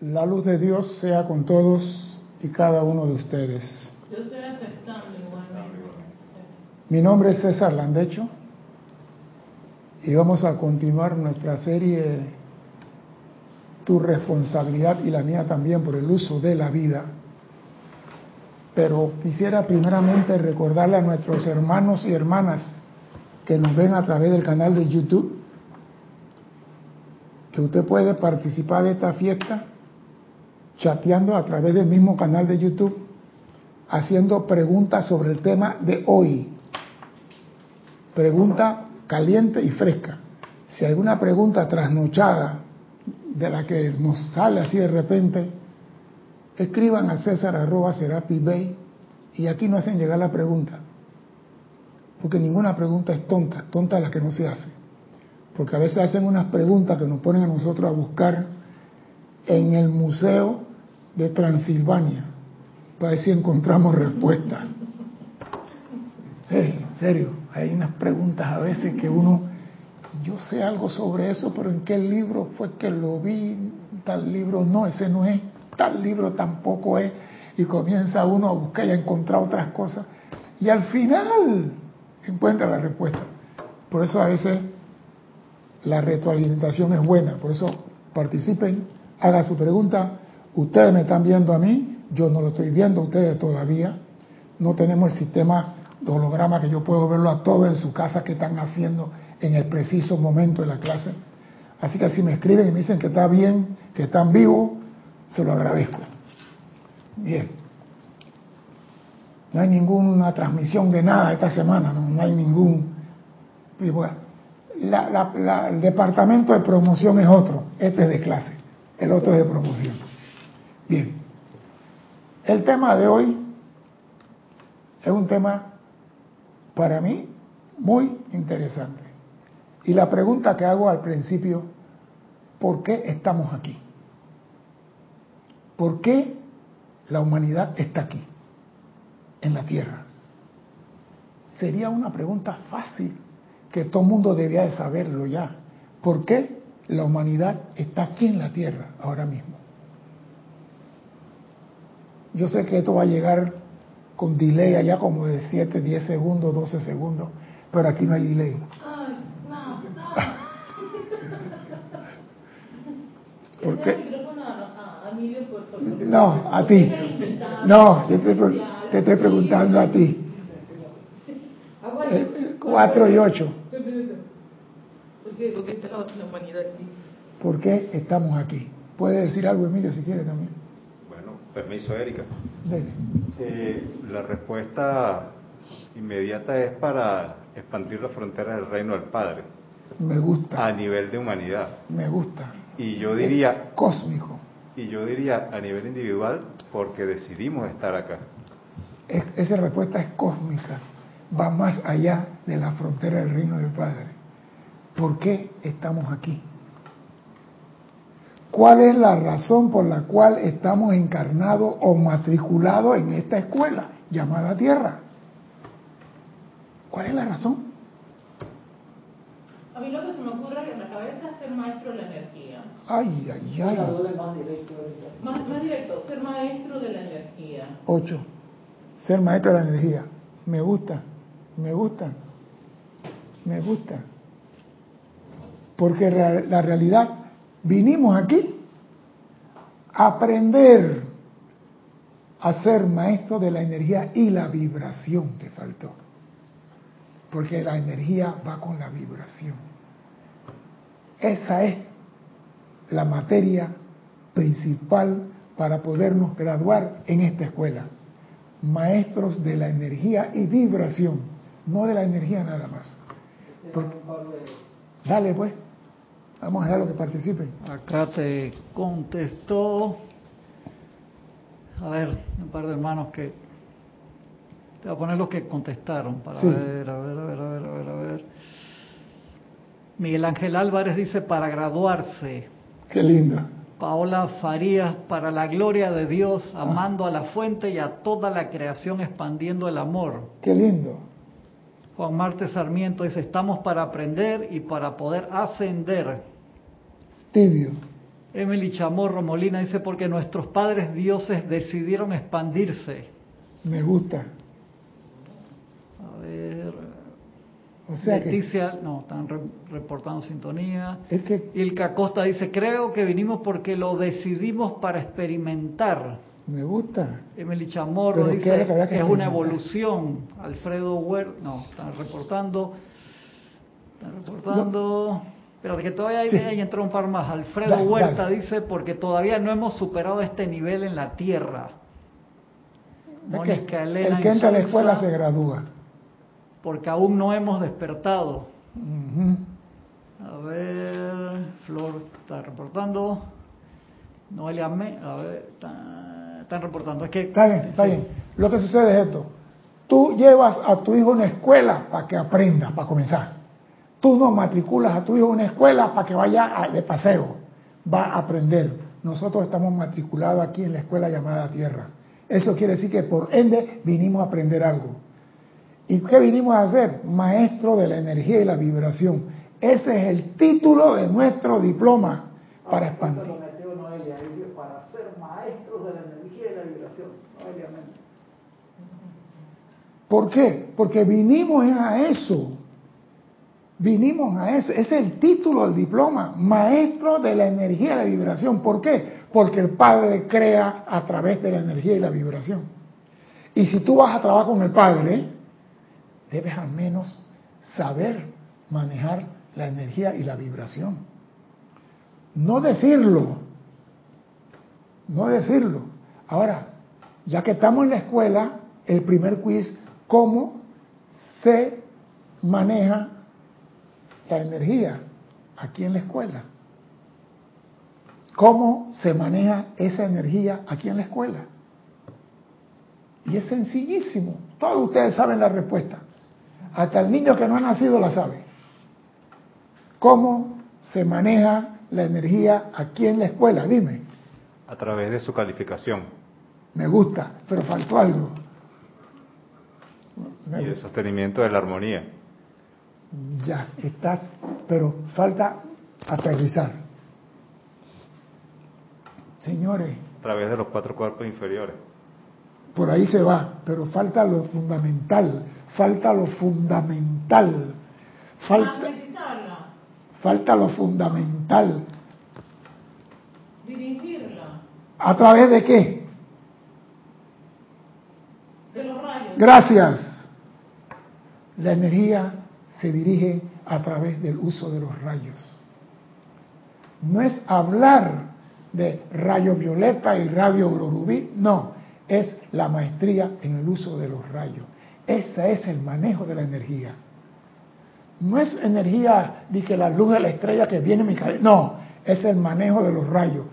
La luz de Dios sea con todos y cada uno de ustedes. Yo estoy aceptando igualmente. Mi nombre es César Landecho y vamos a continuar nuestra serie Tu responsabilidad y la mía también por el uso de la vida. Pero quisiera primeramente recordarle a nuestros hermanos y hermanas que nos ven a través del canal de YouTube que usted puede participar de esta fiesta chateando a través del mismo canal de YouTube, haciendo preguntas sobre el tema de hoy. Pregunta caliente y fresca. Si hay alguna pregunta trasnochada de la que nos sale así de repente, escriban a César arroba Serapi Bay y aquí no hacen llegar la pregunta. Porque ninguna pregunta es tonta, tonta la que no se hace. Porque a veces hacen unas preguntas que nos ponen a nosotros a buscar en el Museo de Transilvania para ver si encontramos respuesta. en serio, hay unas preguntas a veces que uno, yo sé algo sobre eso, pero ¿en qué libro fue que lo vi? Tal libro no, ese no es, tal libro tampoco es, y comienza uno a buscar y a encontrar otras cosas, y al final encuentra la respuesta. Por eso a veces la retroalimentación es buena, por eso participen, haga su pregunta, ustedes me están viendo a mí, yo no lo estoy viendo a ustedes todavía, no tenemos el sistema de holograma que yo puedo verlo a todos en su casa que están haciendo en el preciso momento de la clase. Así que si me escriben y me dicen que está bien, que están vivos, se lo agradezco. Bien. No hay ninguna transmisión de nada esta semana, no, hay ningún... el departamento de promoción es otro, este es de clase, el otro es de promoción. Bien, el tema de hoy es un tema para mí muy interesante. Y la pregunta que hago al principio, ¿por qué estamos aquí? ¿Por qué la humanidad está aquí, en la Tierra? Sería una pregunta fácil que todo el mundo debía de saberlo ya. ¿Por qué la humanidad está aquí en la Tierra ahora mismo? Yo sé que esto va a llegar con delay allá como de 7, 10 segundos, 12 segundos, pero aquí no hay delay. Ay, no, no. ¿Por ¿Qué? No, a ti. No, te, estoy preguntando a ti. Aguanta. 4 y 8. ¿Por qué, por qué está la la humanidad aquí? ¿Por qué estamos aquí? Puede decir algo, Emilio, si quiere también. Permiso, Erika. Eh, la respuesta inmediata es para expandir las fronteras del reino del Padre Me gusta, a nivel de humanidad. me gusta. Y yo diría, Cósmico. y yo diría a nivel individual porque decidimos estar acá. Es- esa respuesta es cósmica. Va más allá de la frontera del reino del Padre. ¿Por qué estamos aquí? ¿Cuál es la razón por la cual estamos encarnados o matriculados en esta escuela llamada Tierra? ¿Cuál es la razón? A mí lo que se me ocurre en la cabeza es ser maestro de la energía. Ay, ay, ay. Más, más directo, ser maestro de la energía. Ocho. Ser maestro de la energía. Me gusta, me gusta, me gusta. Porque la realidad, vinimos aquí a aprender a ser maestro de la energía y la vibración, te faltó. Porque la energía va con la vibración. Esa es la materia principal para podernos graduar en esta escuela. Maestros de la energía y vibración, no de la energía nada más. Por- Dale pues, vamos a dejar lo que participen. Acá te contestó, a ver, un par de hermanos que, te voy a poner los que contestaron para Sí. ver, a ver, a ver, a ver, a ver, a ver. Miguel Ángel Álvarez dice para graduarse. Qué lindo. Paola Farías, para la gloria de Dios, amando a la fuente y a toda la creación, expandiendo el amor. Qué lindo. Juan Marte Sarmiento dice, estamos para aprender y para poder ascender. Tibio. Emily Chamorro Molina dice, porque nuestros padres dioses decidieron expandirse. Me gusta. A ver. O sea que, Leticia, no, están re- reportando sintonía. es que Ilka Costa dice, creo que vinimos porque lo decidimos para experimentar. me gusta. Emily Chamorro Pero ¿qué dice, es que que es una evolución. Alfredo Huer, no, están reportando. Están reportando. Espérate, que todavía hay, Sí. ahí entró un par más. Alfredo Dale, Huerta dale. dice, porque todavía no hemos superado este nivel en la Tierra. Mónica Elena el que entra a la escuela se gradúa. porque aún no hemos despertado. A ver, Flor está reportando. Noelia Me, a ver, está- están reportando. Es que Está bien, está sí. bien. Lo que sucede es esto. Tú llevas a tu hijo a una escuela para que aprenda, para comenzar. Tú no matriculas a tu hijo a una escuela para que vaya a- de paseo. Va a aprender. Nosotros estamos matriculados aquí en la escuela llamada Tierra. Eso quiere decir que por ende vinimos a aprender algo. ¿Y qué vinimos a hacer? Maestro de la energía y la vibración. Ese es el título de nuestro diploma para expandir. Noelia, dice, para ser maestros de la energía y la vibración. ¿Por qué? Porque vinimos a eso. Vinimos a. Ese es el título del diploma. Maestro de la energía y la vibración. ¿Por qué? Porque el Padre crea a través de la energía y la vibración. Y si tú vas a trabajar con el Padre, debes al menos saber manejar la energía y la vibración. No decirlo. No decirlo. Ahora, ya que estamos en la escuela, el primer quiz, ¿cómo se maneja la energía aquí en la escuela? ¿Cómo se maneja esa energía aquí en la escuela? Y es sencillísimo. Todos ustedes saben la respuesta. Hasta el niño que no ha nacido la sabe. ¿Cómo se maneja la energía aquí en la escuela? Dime. A través de su calificación Me gusta, pero faltó algo. Me y el sostenimiento de la armonía. Ya, estás, pero falta aterrizar. Señores, A través de los cuatro cuerpos inferiores. por ahí se va, pero falta lo fundamental, falta lo fundamental, falta, falta lo fundamental. dirigirla, ¿A través de qué? de los rayos. Gracias. La energía se dirige a través del uso de los rayos. No es hablar de rayo violeta y radio rubí, no, es la maestría en el uso de los rayos. Ese es el manejo de la energía. No es energía de que la luz de la estrella que viene en mi cabeza, no, es el manejo de los rayos.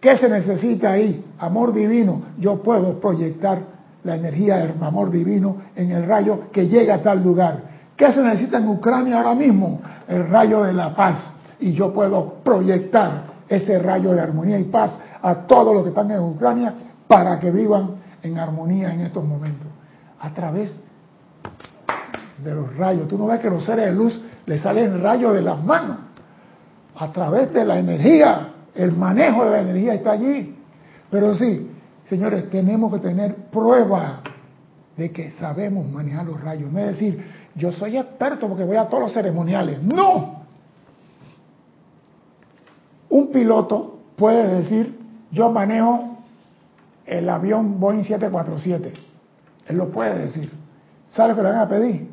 ¿Qué se necesita ahí? Amor divino. Yo puedo proyectar la energía del amor divino en el rayo que llega a tal lugar. ¿Qué se necesita en Ucrania ahora mismo? El rayo de la paz. Y yo puedo proyectar ese rayo de armonía y paz a todos los que están en Ucrania para que vivan en armonía en estos momentos. A través de los rayos. Tú no ves que los seres de luz les salen rayos de las manos. A través de la energía. El manejo de la energía está allí. Pero sí, señores, tenemos que tener prueba de que sabemos manejar los rayos. No es decir, yo soy experto porque voy a todos los ceremoniales. No. Un piloto puede decir, yo manejo el avión Boeing 747. Él lo puede decir. ¿Sabe que le van a pedir?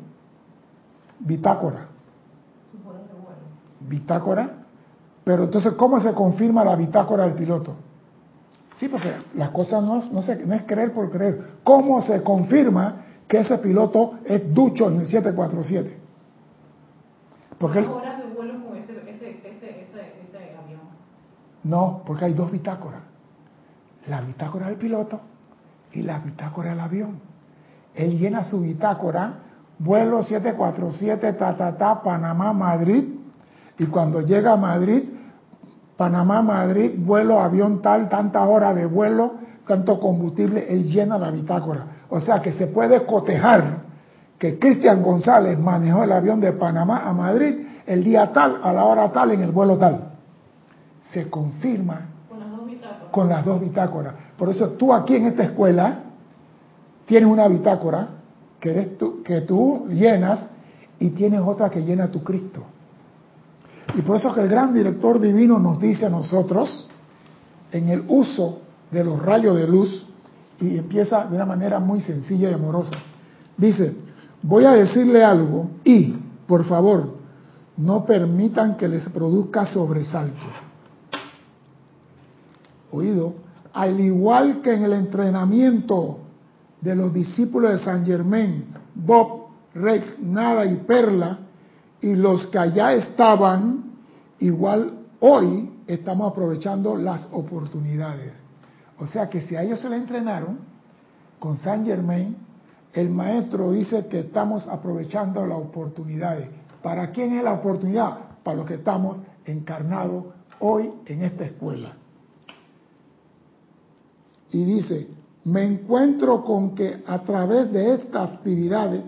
Bitácora. Bitácora. Pero entonces, ¿cómo se confirma la bitácora del piloto? Sí, porque las cosas no, no, no es creer por creer. ¿Cómo se confirma que ese piloto es ducho en el 747? Porque él, ¿Cuántas horas de vuelo con ese, ese, ese, ese, ese avión? no, porque hay dos bitácoras. La bitácora del piloto y la bitácora del avión. Él llena su bitácora, vuelo 747, ta, ta, ta, Panamá, Madrid, y cuando llega a Madrid, Panamá, Madrid, vuelo, avión tal, tantas horas de vuelo, tanto combustible, él llena la bitácora. O sea que se puede cotejar que Cristian González manejó el avión de Panamá a Madrid el día tal, a la hora tal, en el vuelo tal. Se confirma con las dos bitácoras. Por eso tú aquí en esta escuela tienes una bitácora que, eres tú, que tú llenas y tienes otra que llena tu Cristo. Y por eso que el gran director divino nos dice a nosotros, en el uso de los rayos de luz, y empieza de una manera muy sencilla y amorosa. Dice, voy a decirle algo y, por favor, no permitan que les produzca sobresalto. Oído, al igual que en el entrenamiento de los discípulos de San Germain, Bob, Rex, Nada y Perla, y los que allá estaban, igual hoy estamos aprovechando las oportunidades. O sea que si a ellos se le entrenaron con San Germain, el maestro dice que estamos aprovechando las oportunidades. ¿Para quién es la oportunidad? Para los que estamos encarnados hoy en esta escuela. Y dice, me encuentro con que a través de estas actividades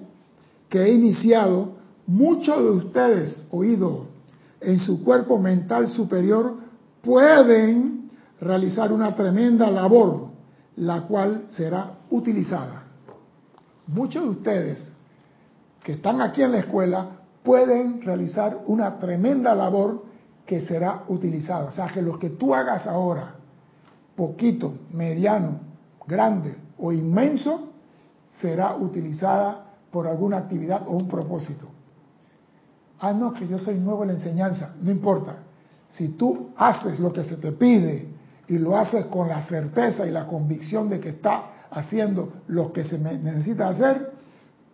que he iniciado, muchos de ustedes, oído, en su cuerpo mental superior, pueden realizar una tremenda labor, la cual será utilizada. Muchos de ustedes que están aquí en la escuela pueden realizar una tremenda labor que será utilizada. O sea, que lo que tú hagas ahora, poquito, mediano, grande o inmenso, será utilizada por alguna actividad o un propósito. Ah, no, que yo soy nuevo en la enseñanza, no importa. Si tú haces lo que se te pide y lo haces con la certeza y la convicción de que está haciendo lo que se necesita hacer,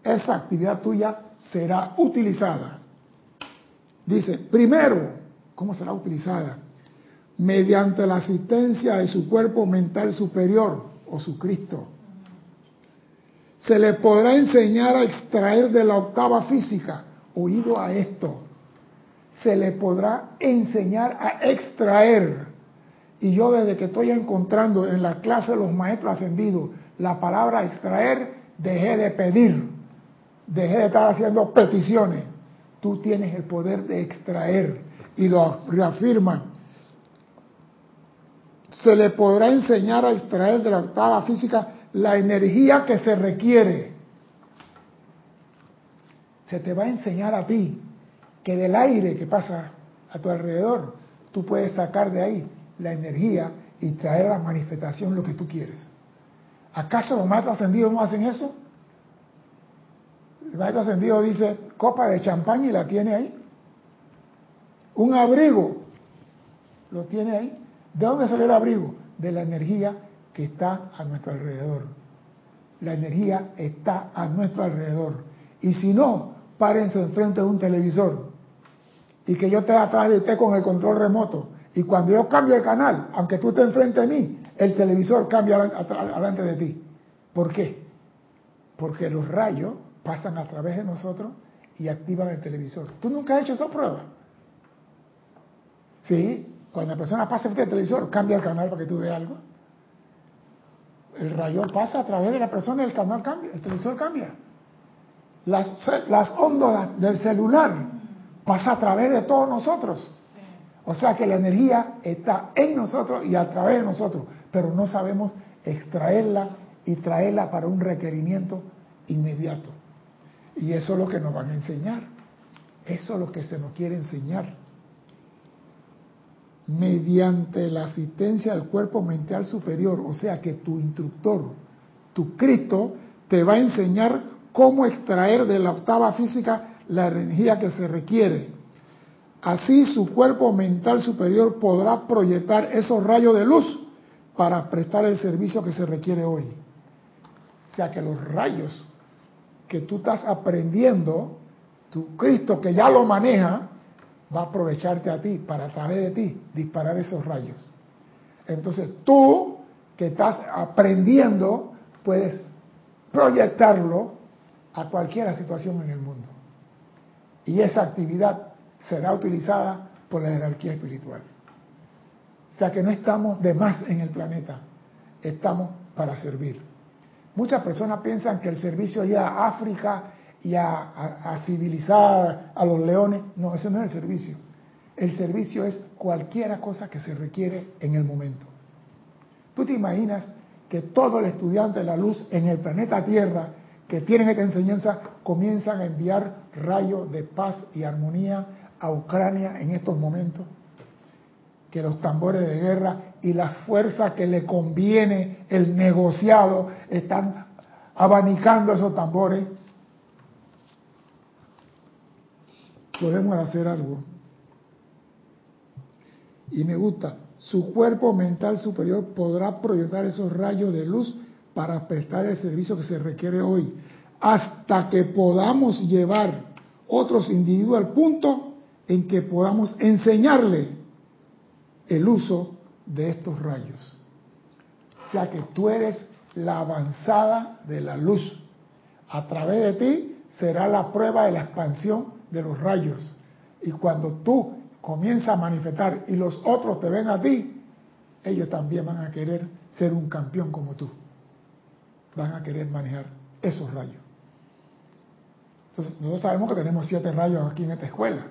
esa actividad tuya será utilizada. Dice, primero, ¿cómo será utilizada? Mediante la asistencia de su cuerpo mental superior o su Cristo. Se le podrá enseñar a extraer de la octava física, oído a esto, se le podrá enseñar a extraer. Y yo desde que estoy encontrando en la clase de los maestros ascendidos la palabra extraer, dejé de pedir, dejé de estar haciendo peticiones. Tú tienes el poder de extraer y lo reafirma. Se le podrá enseñar a extraer de la octava física la energía que se requiere. Se te va a enseñar a ti que del aire que pasa a tu alrededor, tú puedes sacar de ahí la energía y traer a la manifestación lo que tú quieres. ¿Acaso los maestros ascendidos no hacen eso? El maestro ascendido dice copa de champán y la tiene ahí. Un abrigo lo tiene ahí. ¿De dónde sale el abrigo? De la energía que está a nuestro alrededor. La energía está a nuestro alrededor. Y si no, párense enfrente de un televisor y que yo esté atrás de usted con el control remoto. Y cuando yo cambio el canal, aunque tú estés enfrente de mí, el televisor cambia delante de ti. ¿Por qué? Porque los rayos pasan a través de nosotros y activan el televisor. ¿Tú nunca has hecho esa prueba? Sí, cuando la persona pasa frente al televisor, cambia el canal para que tú veas algo. El rayo pasa a través de la persona y el canal cambia, el televisor cambia. Las, las ondas del celular pasa a través de todos nosotros. O sea que la energía está en nosotros y a través de nosotros, pero no sabemos extraerla y traerla para un requerimiento inmediato. Y eso es lo que nos van a enseñar. Eso es lo que se nos quiere enseñar. Mediante la asistencia del cuerpo mental superior, o sea que tu instructor, tu Cristo, te va a enseñar cómo extraer de la octava física la energía que se requiere. Así su cuerpo mental superior podrá proyectar esos rayos de luz para prestar el servicio que se requiere hoy. O sea que los rayos que tú estás aprendiendo, tu Cristo que ya lo maneja, va a aprovecharte a ti para a través de ti disparar esos rayos. Entonces tú que estás aprendiendo puedes proyectarlo a cualquier situación en el mundo. Y esa actividad será utilizada por la jerarquía espiritual. O sea que no estamos de más en el planeta, estamos para servir. Muchas personas piensan que el servicio ya a África y a, civilizar a los leones, no, ese no es el servicio. El servicio es cualquier cosa que se requiere en el momento. ¿Tú te imaginas que todo el estudiante de la luz en el planeta Tierra que tienen esta enseñanza comienzan a enviar rayos de paz y armonía a Ucrania en estos momentos? Que los tambores de guerra y la fuerza que le conviene el negociado están abanicando esos tambores. Podemos hacer algo. Y me gusta, su cuerpo mental superior podrá proyectar esos rayos de luz para prestar el servicio que se requiere hoy, hasta que podamos llevar otros individuos al punto en que podamos enseñarle el uso de estos rayos. O sea que tú eres la avanzada de la luz. A través de ti será la prueba de la expansión de los rayos. Y cuando tú comienzas a manifestar y los otros te ven a ti, ellos también van a querer ser un campeón como tú. Van a querer manejar esos rayos. Entonces, nosotros sabemos que tenemos siete rayos aquí en esta escuela.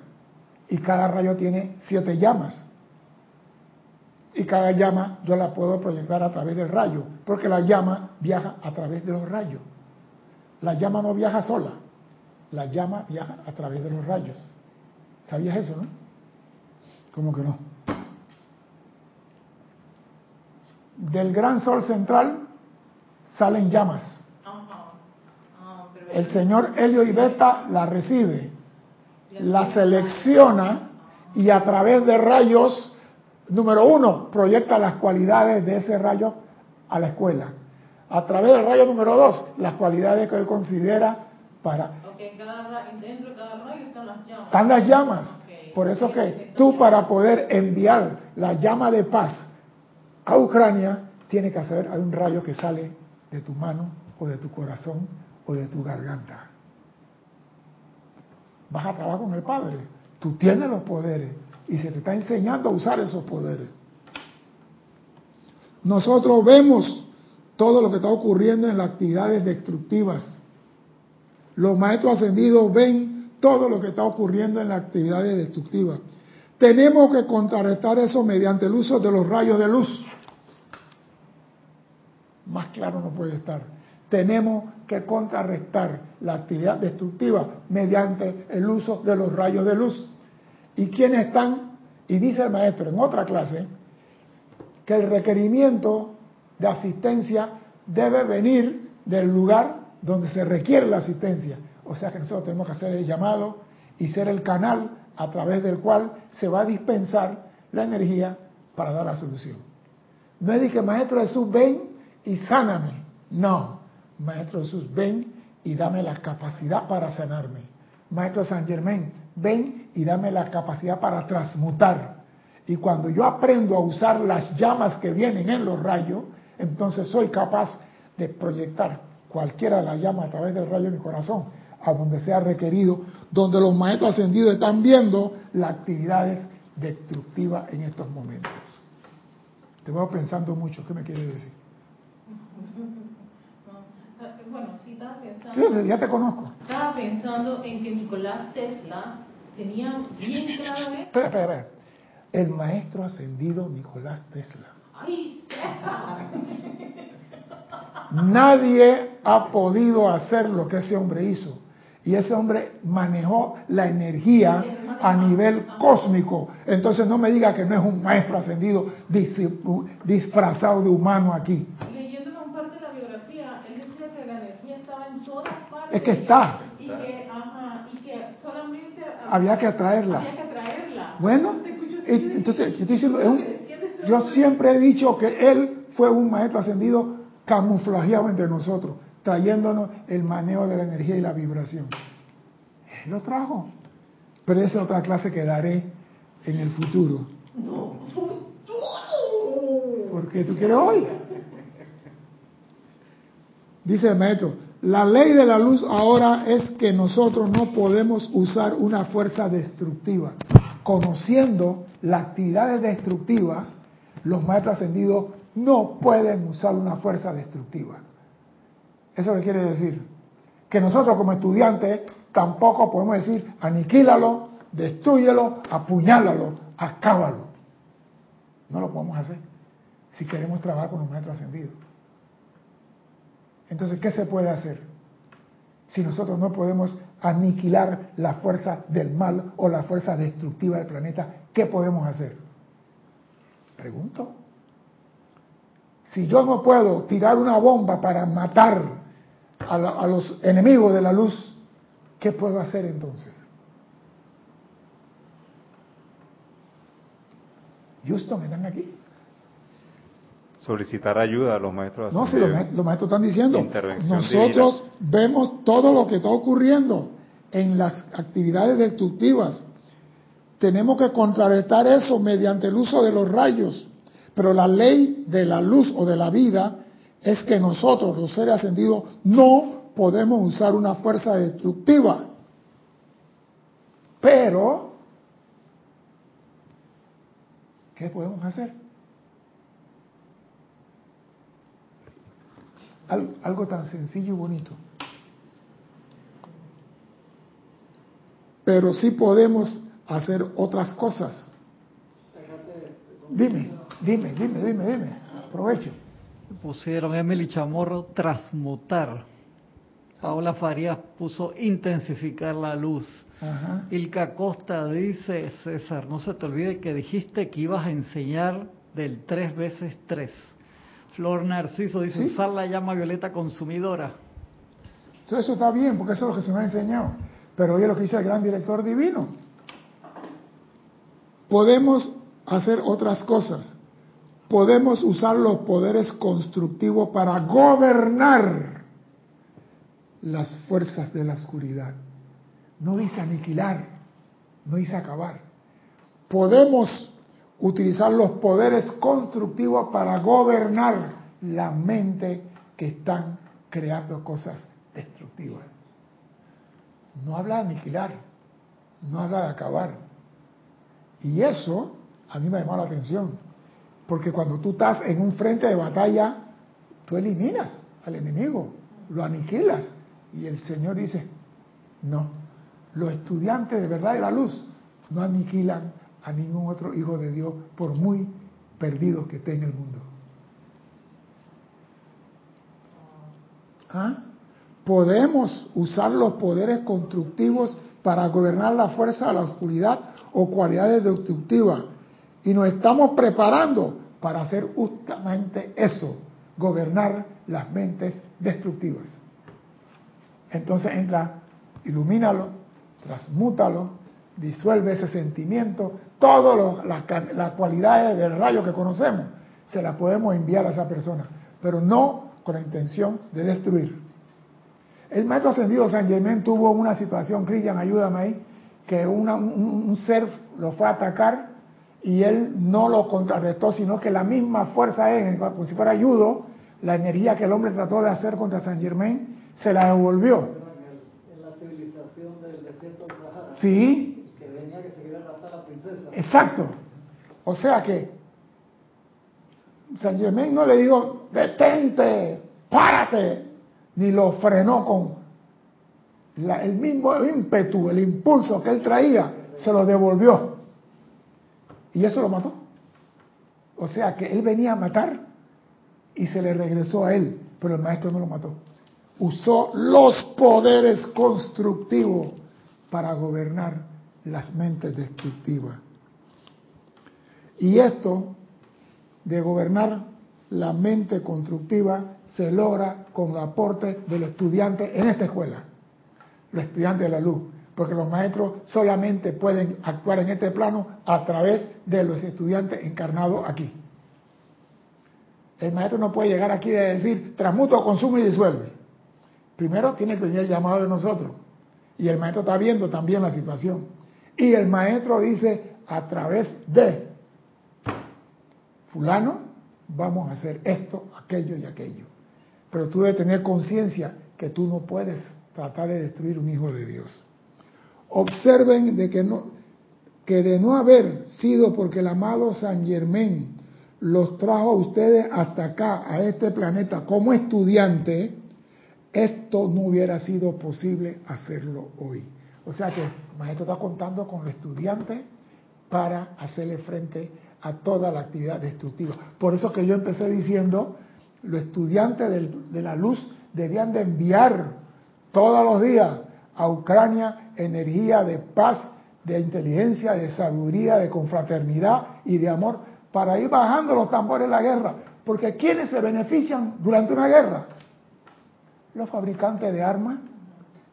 Y cada rayo tiene siete llamas. Y cada llama yo la puedo proyectar a través del rayo, porque la llama viaja a través de los rayos. La llama no viaja sola, la llama viaja a través de los rayos. ¿Sabías eso, no? ¿Cómo que no? Del gran sol central salen llamas. Ah, El señor Helio y Beta la recibe, la selecciona y a través de rayos Número uno, proyecta las cualidades de ese rayo a la escuela. A través del rayo número dos, las cualidades que él considera para... dentro de cada rayo están las llamas. Están las llamas. Por eso que tú para poder enviar la llama de paz a Ucrania, tienes que hacer hay un rayo que sale de tu mano o de tu corazón o de tu garganta. Vas a trabajar con el Padre. Tú tienes los poderes y se te está enseñando a usar esos poderes. Nosotros vemos todo lo que está ocurriendo en las actividades destructivas. Los maestros ascendidos ven todo lo que está ocurriendo en las actividades destructivas. Tenemos que contrarrestar eso mediante el uso de los rayos de luz. Más claro no puede estar. Tenemos que contrarrestar la actividad destructiva mediante el uso de los rayos de luz. ¿Y quiénes están? Y dice el maestro en otra clase que el requerimiento de asistencia debe venir del lugar donde se requiere la asistencia. O sea que nosotros tenemos que hacer el llamado y ser el canal a través del cual se va a dispensar la energía para dar la solución. No es de que Maestro Jesús ven y sáname. No, Maestro Jesús ven y dame la capacidad para sanarme. Maestro San Germain, ven y dame la capacidad para transmutar. Y cuando yo aprendo a usar las llamas que vienen en los rayos, entonces soy capaz de proyectar cualquiera de las llamas a través del rayo de mi corazón, a donde sea requerido, donde los maestros ascendidos están viendo las actividades destructivas en estos momentos. Te voy pensando mucho, ¿qué me quiere decir? Bueno, sí, estaba pensando. Sí, ya te conozco. Estaba pensando en que Nicolás Tesla tenía bien claro. Espera, espera, espera. El maestro ascendido Nicolás Tesla. ¡Ay, César! Nadie ha podido hacer lo que ese hombre hizo. Y ese hombre manejó la energía a nivel cósmico. Entonces no me diga que no es un maestro ascendido disfrazado de humano aquí. Leyendo un parte de la biografía, él decía que la energía estaba en todas partes. Es que está. Y que, ajá, y que solamente había que atraerla. Había que atraerla. Bueno, entonces yo, estoy diciendo, es un, yo siempre he dicho que él fue un maestro ascendido camuflajeado entre nosotros, trayéndonos el manejo de la energía y la vibración. Él lo trajo. Pero esa es otra clase que daré en el futuro. No, futuro. Porque tú quieres hoy. Dice el maestro, la ley de la luz ahora es que nosotros no podemos usar una fuerza destructiva. Conociendo las actividades destructivas, los maestros ascendidos no pueden usar una fuerza destructiva. ¿Eso qué quiere decir? Que nosotros como estudiantes tampoco podemos decir aniquílalo, destruyelo, apuñálalo, acábalo. No lo podemos hacer. si queremos trabajar con los maestros ascendidos. Entonces, ¿qué se puede hacer? Si nosotros no podemos aniquilar la fuerza del mal o la fuerza destructiva del planeta, ¿qué podemos hacer? Pregunto. Si yo no puedo tirar una bomba para matar a, los enemigos de la luz, ¿qué puedo hacer entonces? Me están aquí. Solicitar ayuda a los maestros. No, si los, maestros están diciendo, nosotros vemos todo lo que está ocurriendo en las actividades destructivas. Tenemos que contrarrestar eso mediante el uso de los rayos. Pero la ley de la luz o de la vida es que nosotros, los seres ascendidos, no podemos usar una fuerza destructiva. Pero, ¿qué podemos hacer? Algo tan sencillo y bonito. Pero sí podemos hacer otras cosas. Dime, dime, dime, dime, dime. Aprovecho. Pusieron Emily Chamorro transmutar. Paola Farías puso intensificar la luz. Ilka Costa dice, César, no se te olvide que dijiste que ibas a enseñar del tres veces tres. Flor Narciso dice, usar la llama violeta consumidora. Todo eso está bien, porque eso es lo que se me ha enseñado. Pero oye lo que dice el gran director divino. Podemos hacer otras cosas. Podemos usar los poderes constructivos para gobernar las fuerzas de la oscuridad. No dice aniquilar, no dice acabar. Podemos utilizar los poderes constructivos para gobernar la mente que están creando cosas destructivas. No habla de aniquilar, no habla de acabar. Y eso a mí me llama la atención, porque cuando tú estás en un frente de batalla, tú eliminas al enemigo, lo aniquilas. Y el Señor dice, no, los estudiantes de verdad de la luz no aniquilan a ningún otro hijo de Dios por muy perdidos que esté en el mundo. ¿Ah? podemos usar los poderes constructivos para gobernar la fuerza de la oscuridad o cualidades destructivas. Y nos estamos preparando para hacer justamente eso, gobernar las mentes destructivas. Entonces entra, ilumínalo, transmútalo, disuelve ese sentimiento, todas las cualidades del rayo que conocemos, se las podemos enviar a esa persona, pero no con la intención de destruir. El maestro ascendido San Germán tuvo una situación, Cristian, ayúdame ahí, que un, ser lo fue a atacar y él no lo contrarrestó, sino que la misma fuerza, es, como si fuera ayudo, la energía que el hombre trató de hacer contra San Germán, se la devolvió. En la civilización del desierto de Sahara. Sí. Que venía que se quería raptar a la princesa. Exacto. O sea que San Germán no le dijo, detente, párate, ni lo frenó con el mismo ímpetu, el impulso que él traía, se lo devolvió. Y eso lo mató. O sea que él venía a matar y se le regresó a él, pero el maestro no lo mató. Usó los poderes constructivos para gobernar las mentes destructivas. Y esto de gobernar la mente constructiva se logra con el aporte del estudiante en esta escuela, los estudiantes de la luz, porque los maestros solamente pueden actuar en este plano a través de los estudiantes encarnados aquí. El maestro no puede llegar aquí y decir, transmuto, consumo y disuelve. Primero tiene que venir el llamado de nosotros. Y el maestro está viendo también la situación. Y el maestro dice, a través de fulano, vamos a hacer esto, aquello y aquello. Pero tú debes tener conciencia que tú no puedes tratar de destruir un hijo de Dios. Observen de que, no, que de no haber sido porque el amado San Germán los trajo a ustedes hasta acá, a este planeta, como estudiante, esto no hubiera sido posible hacerlo hoy. O sea que el maestro está contando con los estudiantes para hacerle frente a toda la actividad destructiva. Por eso que yo empecé diciendo, los estudiantes de la luz debían de enviar todos los días a Ucrania energía de paz, de inteligencia, de sabiduría, de confraternidad y de amor para ir bajando los tambores de la guerra. Porque ¿quiénes se benefician durante una guerra? Los fabricantes de armas,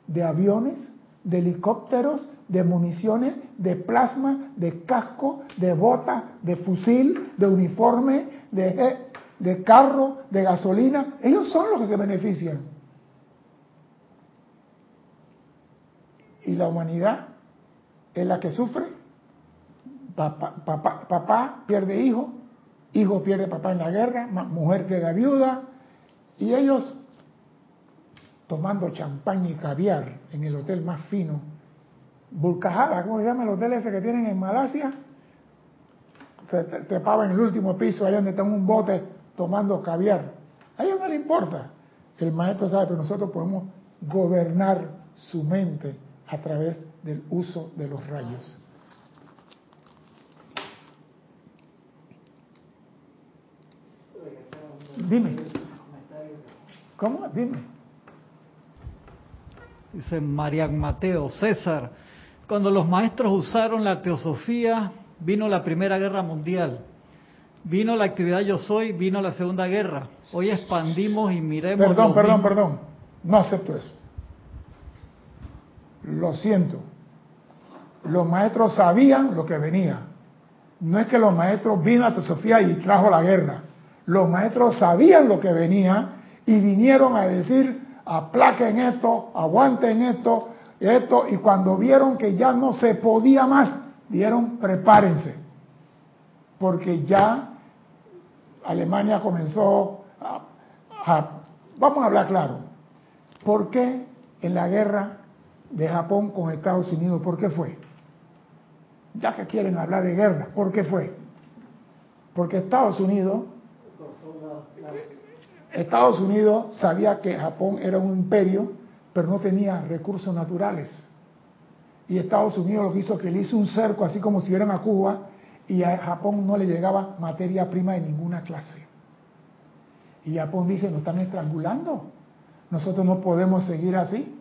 de aviones, de helicópteros, de municiones, de plasma, de casco, de bota, de fusil, de uniforme, de, de carro, de gasolina. Ellos son los que se benefician. Y la humanidad es la que sufre. Papá, pierde hijo, hijo pierde papá en la guerra, mujer queda viuda, y ellos tomando champaña y caviar en el hotel más fino, Bulcajada, ¿cómo se llama el hotel que tienen en Malasia? Se trepaba en el último piso, ahí donde está un bote tomando caviar. A ellos no le importa. El maestro sabe, que nosotros podemos gobernar su mente a través del uso de los rayos. Dime. ¿Cómo? Dime. Dice Marian Mateo, César, cuando los maestros usaron la teosofía, vino la Primera Guerra Mundial. Vino la actividad Yo Soy, vino la Segunda Guerra. Hoy expandimos y miremos. Perdón, perdón, perdón. No acepto eso. Lo siento. Los maestros sabían lo que venía. No es que los maestros vino a Teosofía y trajo la guerra. Los maestros sabían lo que venía y vinieron a decir, aplaquen esto, aguanten esto, esto, y cuando vieron que ya no se podía más, dijeron, prepárense, porque ya Alemania comenzó a, vamos a hablar claro, ¿por qué en la guerra de Japón con Estados Unidos, por qué fue? Ya que quieren hablar de guerra, ¿por qué fue? Porque Estados Unidos Estados Unidos sabía que Japón era un imperio, pero no tenía recursos naturales. Y Estados Unidos lo que hizo que le hizo un cerco, así como si hubieran a Cuba, y a Japón no le llegaba materia prima de ninguna clase. Y Japón dice, nos están estrangulando, nosotros no podemos seguir así.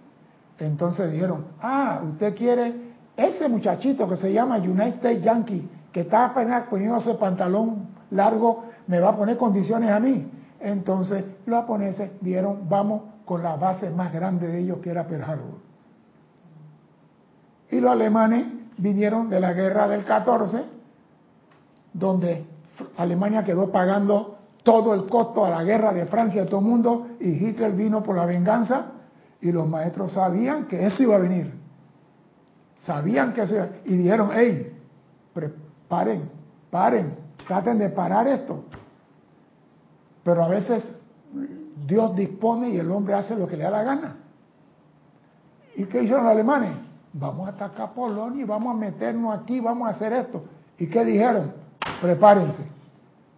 Entonces dijeron, ah, usted quiere ese muchachito que se llama United States Yankee, que está apenas poniéndose pantalón largo, me va a poner condiciones a mí. Entonces los japoneses dijeron, vamos con la base más grande de ellos que era Pearl Harbor. Y los alemanes vinieron de la guerra del 14, donde Alemania quedó pagando todo el costo a la guerra de Francia y todo el mundo, y Hitler vino por la venganza, y los maestros sabían que eso iba a venir. Sabían que eso iba Y dijeron, hey, paren, paren, traten de parar esto. Pero a veces Dios dispone y el hombre hace lo que le da la gana. ¿Y qué hicieron los alemanes? Vamos a atacar Polonia y vamos a meternos aquí, vamos a hacer esto. ¿Y qué dijeron? Prepárense,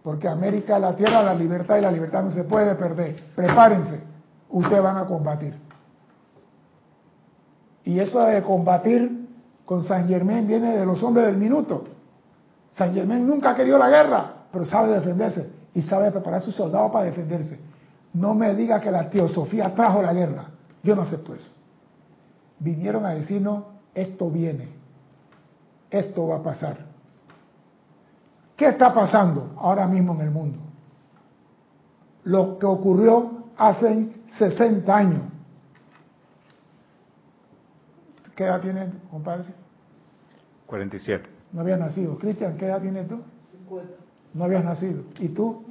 porque América la tierra la libertad y la libertad no se puede perder. Prepárense, ustedes van a combatir. Y eso de combatir con San Germán viene de los hombres del minuto. San Germán nunca ha querido la guerra, pero sabe defenderse y sabe preparar a sus soldados para defenderse. No me diga que la teosofía trajo la guerra. Yo no acepto eso. Vinieron a decirnos, esto viene, esto va a pasar. ¿Qué está pasando ahora mismo en el mundo? Lo que ocurrió hace 60 años. ¿Qué edad tienes, compadre? 47. No había nacido. Cristian, ¿qué edad tienes tú? 50. No habías nacido. ¿Y tú?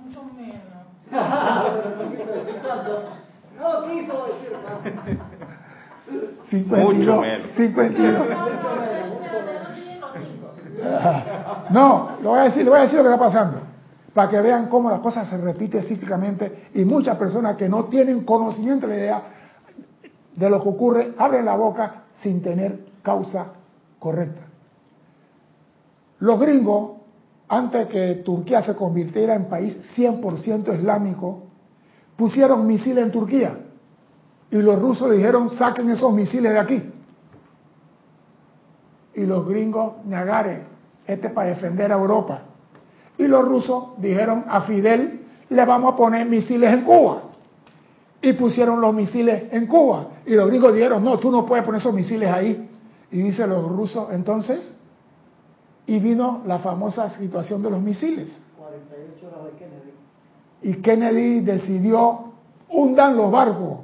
No quiso decir 52, Mucho menos. 52. No, lo voy a decir, lo voy a decir lo que está pasando, para que vean cómo las cosas se repiten cíclicamente y muchas personas que no tienen conocimiento de la idea de lo que ocurre abren la boca sin tener causa correcta. Los gringos antes que Turquía se convirtiera en país 100% islámico, pusieron misiles en Turquía. Y los rusos dijeron, saquen esos misiles de aquí. Y los gringos, Nagare, este para defender a Europa. Y los rusos dijeron a Fidel, le vamos a poner misiles en Cuba. Y pusieron los misiles en Cuba. Y los gringos dijeron, no, tú no puedes poner esos misiles ahí. Y dice los rusos, entonces, y vino la famosa situación de los misiles. 48 horas de Kennedy. Y Kennedy decidió, hundan los barcos,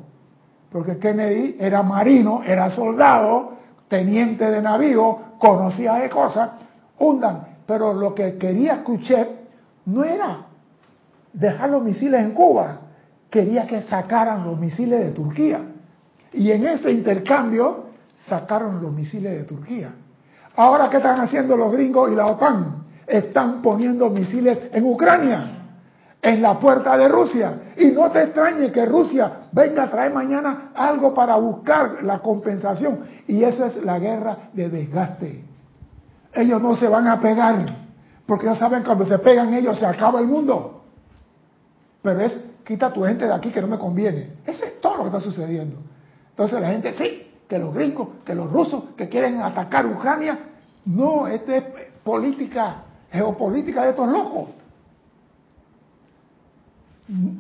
porque Kennedy era marino, era soldado, teniente de navío, conocía de cosas, hundan. Pero lo que quería escuchar no era dejar los misiles en Cuba, quería que sacaran los misiles de Turquía. Y en ese intercambio sacaron los misiles de Turquía. Ahora, ¿qué están haciendo los gringos y la OTAN? Están poniendo misiles en Ucrania, en la puerta de Rusia. Y no te extrañe que Rusia venga a traer mañana algo para buscar la compensación. Y esa es la guerra de desgaste. Ellos no se van a pegar, porque ya saben cuando se pegan ellos se acaba el mundo. Pero es, quita tu gente de aquí que no me conviene. Eso es todo lo que está sucediendo. Entonces la gente, sí, que los gringos, que los rusos que quieren atacar Ucrania. No, esta es política, geopolítica de estos locos.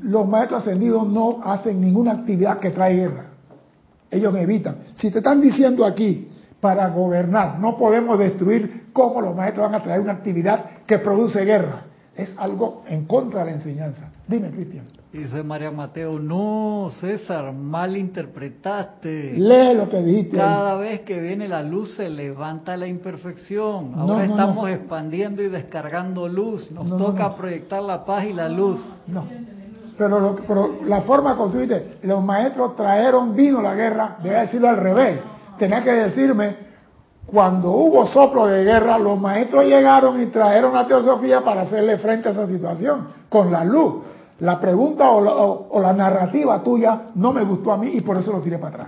Los maestros ascendidos no hacen ninguna actividad que trae guerra. Ellos evitan. Si te están diciendo aquí, para gobernar, no podemos destruir, ¿cómo los maestros van a traer una actividad que produce guerra? Es algo en contra de la enseñanza. Dime, Cristian. Dice María Mateo, no, César, mal interpretaste. Lee lo que dijiste. Cada vez que viene la luz se levanta la imperfección. Ahora estamos expandiendo y descargando luz. Nos toca proyectar la paz y la luz. No. Pero, pero la forma como tú dices, los maestros trajeron vino la guerra, debe decirlo al revés. Tenía que decirme, cuando hubo soplo de guerra, los maestros llegaron y trajeron a Teosofía para hacerle frente a esa situación, con la luz. La pregunta o la, narrativa tuya no me gustó a mí y por eso lo tiré para atrás.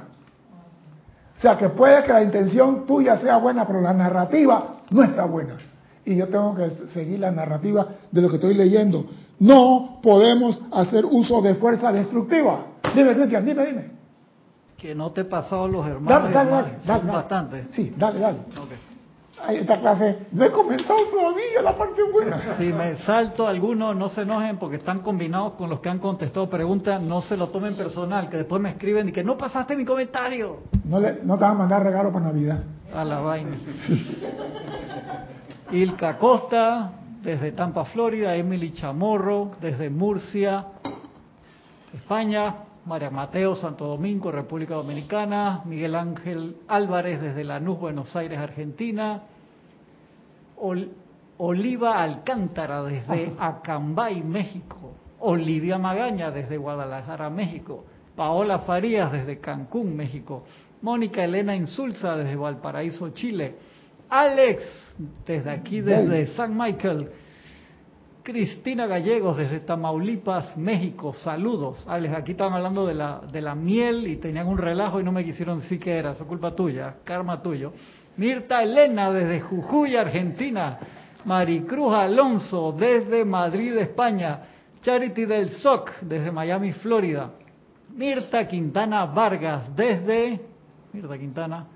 O sea que puede que la intención tuya sea buena, pero la narrativa no está buena. Y yo tengo que seguir la narrativa de lo que estoy leyendo. No podemos hacer uso de fuerza destructiva. Dime, Cristian, dime, dime. Que no te he pasado los hermanos. Dale, dale, dale, bastante. Sí, dale, dale esta clase no he comenzado todavía la parte buena. Si me salto algunos, no se enojen porque están combinados con los que han contestado preguntas, no se lo tomen personal, que después me escriben y que no pasaste mi comentario. No, le, no te van a mandar regalo para Navidad. A la vaina. Ilka Costa, desde Tampa, Florida, Emily Chamorro, desde Murcia, España, María Mateo, Santo Domingo, República Dominicana, Miguel Ángel Álvarez desde Lanús, Buenos Aires, Argentina, Oliva Alcántara desde Acambay, México, Olivia Magaña desde Guadalajara, México, Paola Farías desde Cancún, México, Mónica Elena Insulza desde Valparaíso, Chile, Alex desde aquí, desde San Michael, Cristina Gallegos desde Tamaulipas, México, saludos. Alex, aquí estaban hablando de la, de la miel y tenían un relajo y no me quisieron decir que era, eso culpa tuya, karma tuyo. Mirta Elena desde Jujuy, Argentina. Maricruz Alonso desde Madrid, España. Charity del SOC desde Miami, Florida. Mirta Quintana Vargas desde... Mirta Quintana.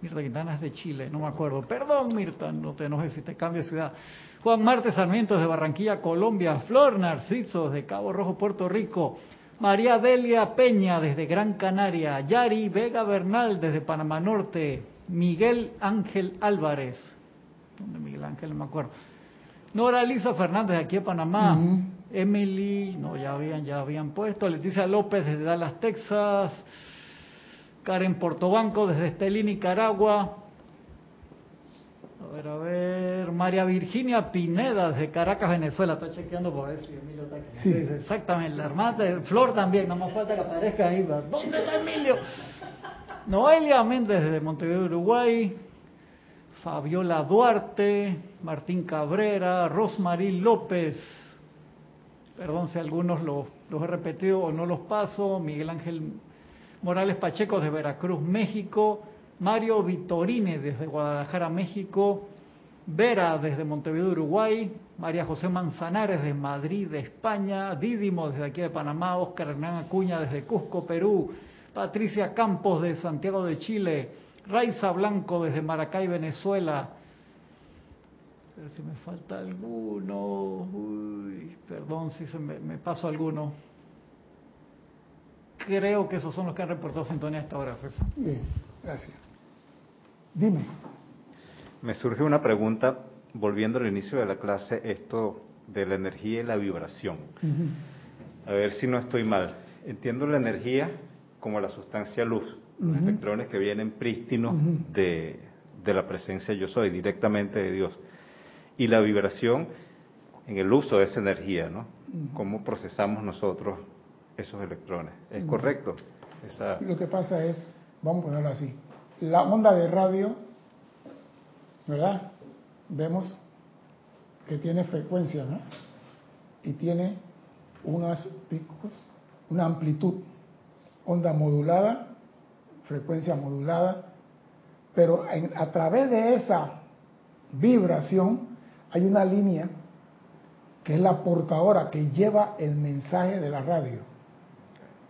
Mirta Quintana es de Chile, no me acuerdo. Perdón, Mirta, no te enojes si te cambio de ciudad. Juan Marte Sarmiento de Barranquilla, Colombia, Flor Narciso de Cabo Rojo, Puerto Rico, María Delia Peña desde Gran Canaria, Yari Vega Bernal desde Panamá Norte, Miguel Ángel Álvarez, ¿dónde Miguel Ángel? No me acuerdo. Nora Elisa Fernández de aquí de Panamá, Emily, no, ya habían, ya habían puesto, Leticia López desde Dallas, Texas, Karen Portobanco desde Estelí, Nicaragua, ver, a ver. María Virginia Pineda de Caracas, Venezuela. Está chequeando por ver si Emilio está aquí. Sí. Exactamente. La hermana de Flor también. No más falta que aparezca ahí. ¿Dónde está Emilio? Noelia Méndez de Montevideo, Uruguay. Fabiola Duarte. Martín Cabrera. Rosmarie López. Perdón si algunos los, los he repetido o no los paso. Miguel Ángel Morales Pacheco de Veracruz, México. Mario Vitorine desde Guadalajara, México, Vera desde Montevideo, Uruguay, María José Manzanares de Madrid, España, Dídimo desde aquí de Panamá, Oscar Hernán Acuña desde Cusco, Perú, Patricia Campos de Santiago de Chile, Raiza Blanco desde Maracay, Venezuela, A ver si me falta alguno. Uy, perdón si se me, me paso alguno. Creo que esos son los que han reportado sintonía hasta ahora, Bien, gracias. Dime. Me surge una pregunta, volviendo al inicio de la clase, esto de la energía y la vibración. A ver si no estoy mal. Entiendo la energía como la sustancia luz, los electrones que vienen prístinos de, de la presencia yo soy, directamente de Dios. Y la vibración en el uso de esa energía, ¿no? ¿Cómo procesamos nosotros esos electrones? ¿Es correcto? Esa... Lo que pasa es, vamos a ponerlo así, la onda de radio, ¿verdad? Vemos que tiene frecuencia, ¿no? Y tiene unos picos, una amplitud, onda modulada, frecuencia modulada, pero a través de esa vibración hay una línea que es la portadora que lleva el mensaje de la radio.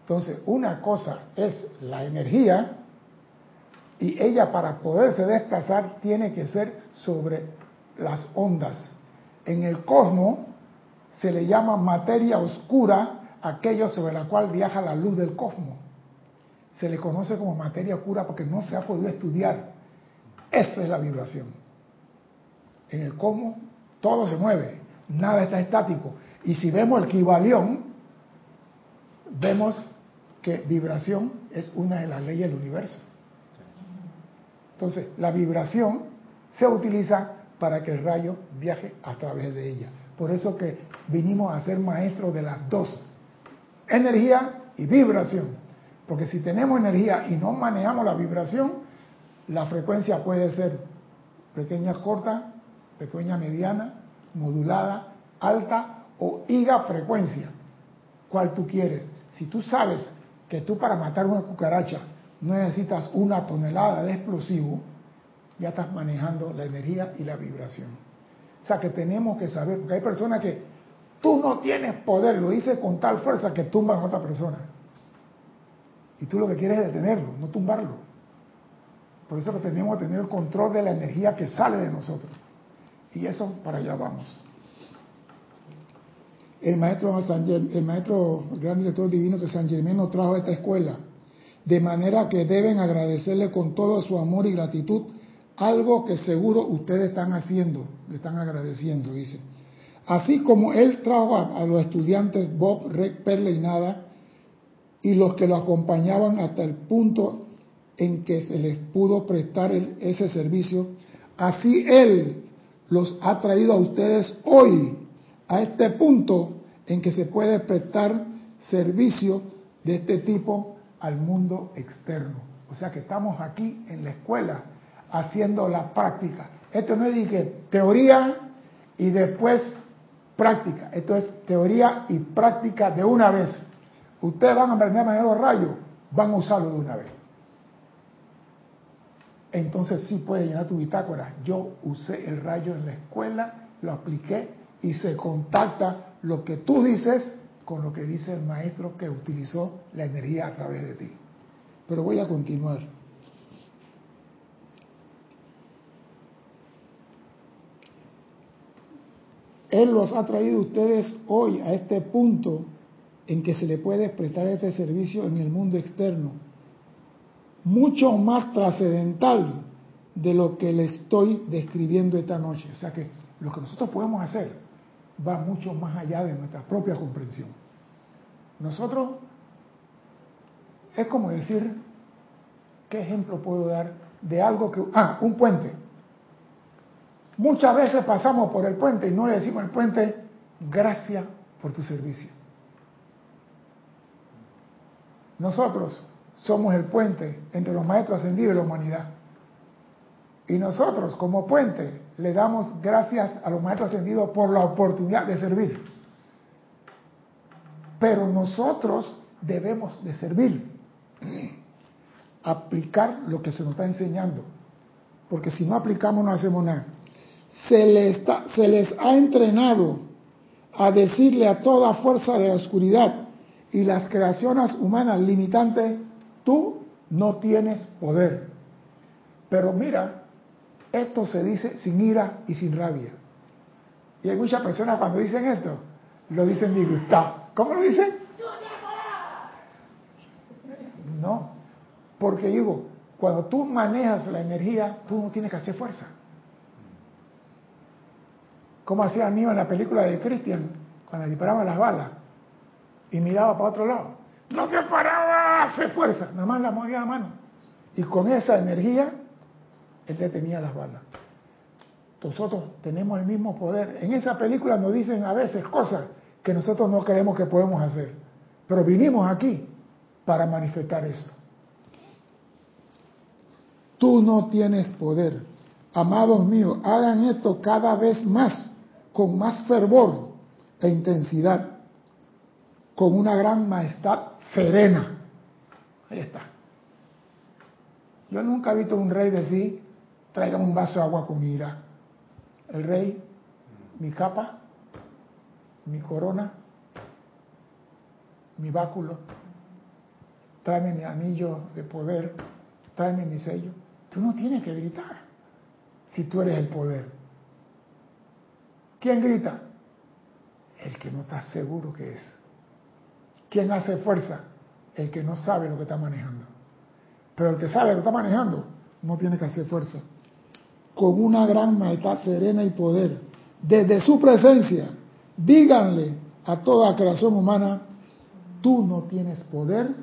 Entonces, una cosa es la energía y ella para poderse desplazar tiene que ser sobre las ondas. En el cosmos se le llama materia oscura aquello sobre la cual viaja la luz del cosmos. Se le conoce como materia oscura porque no se ha podido estudiar. Esa es la vibración. En el cosmos todo se mueve, nada está estático. Y si vemos el Kibalión, vemos que vibración es una de las leyes del universo. Entonces, la vibración se utiliza para que el rayo viaje a través de ella. Por eso que vinimos a ser maestros de las dos, energía y vibración. Porque si tenemos energía y no manejamos la vibración, la frecuencia puede ser pequeña, corta, pequeña, mediana, modulada, alta o higa frecuencia. ¿Cuál tú quieres? Si tú sabes que tú para matar una cucaracha no necesitas una tonelada de explosivo, ya estás manejando la energía y la vibración. O sea que tenemos que saber, porque hay personas que tú no tienes poder, lo dices con tal fuerza que tumban a otra persona. Y tú lo que quieres es detenerlo, no tumbarlo. Por eso que tenemos que tener el control de la energía que sale de nosotros. Y eso para allá vamos. El maestro, el maestro, el gran director divino que San Germán nos trajo a esta escuela, de manera que deben agradecerle con todo su amor y gratitud algo que seguro ustedes están haciendo, le están agradeciendo, dice. Así como él trajo a, los estudiantes Bob, Rec, Perla y Nada, y los que lo acompañaban hasta el punto en que se les pudo prestar ese servicio, así él los ha traído a ustedes hoy a este punto en que se puede prestar servicio de este tipo al mundo externo. O sea que estamos aquí en la escuela haciendo la práctica. Esto no es que teoría y después práctica. Esto es teoría y práctica de una vez. Ustedes van a aprender a manejar los rayos, van a usarlo de una vez. Entonces sí puede llenar tu bitácora. Yo usé el rayo en la escuela, lo apliqué y se contacta lo que tú dices con lo que dice el maestro que utilizó la energía a través de ti. Pero voy a continuar. Él los ha traído ustedes hoy a este punto en que se le puede prestar este servicio en el mundo externo, mucho más trascendental de lo que le estoy describiendo esta noche. O sea que lo que nosotros podemos hacer va mucho más allá de nuestra propia comprensión. Nosotros, es como decir, ¿qué ejemplo puedo dar de algo que... Ah, un puente. Muchas veces pasamos por el puente y no le decimos al puente, gracias por tu servicio. Nosotros somos el puente entre los maestros ascendidos y la humanidad. Y nosotros, como puente, le damos gracias a los maestros ascendidos por la oportunidad de servir. Pero nosotros debemos de servir, aplicar lo que se nos está enseñando. Porque si no aplicamos no hacemos nada se les, se les ha entrenado a decirle a toda fuerza de la oscuridad y las creaciones humanas limitantes, tú no tienes poder. Pero mira, esto se dice sin ira y sin rabia. Y hay muchas personas cuando dicen esto, lo dicen disgustados. ¿Cómo lo dicen? No, porque digo, cuando tú manejas la energía, tú no tienes que hacer fuerza. Como hacía Aníbal en la película de Christian, cuando disparaba las balas y miraba para otro lado. No se paraba, hace fuerza, nada más la movía la mano. Y con esa energía, él detenía las balas. Nosotros tenemos el mismo poder. En esa película nos dicen a veces cosas que nosotros no creemos que podemos hacer. Pero vinimos aquí para manifestar eso. Tú no tienes poder. Amados míos, hagan esto cada vez más, con más fervor e intensidad, con una gran majestad serena. Ahí está. Yo nunca he visto un rey decir, traigan un vaso de agua con ira. El rey, mi capa, mi corona, mi báculo, tráeme mi anillo de poder, tráeme mi sello. Tú no tienes que gritar si tú eres el poder. ¿Quién grita? El que no está seguro que es. ¿Quién hace fuerza? El que no sabe lo que está manejando. Pero el que sabe lo que está manejando no tiene que hacer fuerza. Con una gran majestad serena y poder, desde su presencia, díganle a toda creación humana, tú no tienes poder,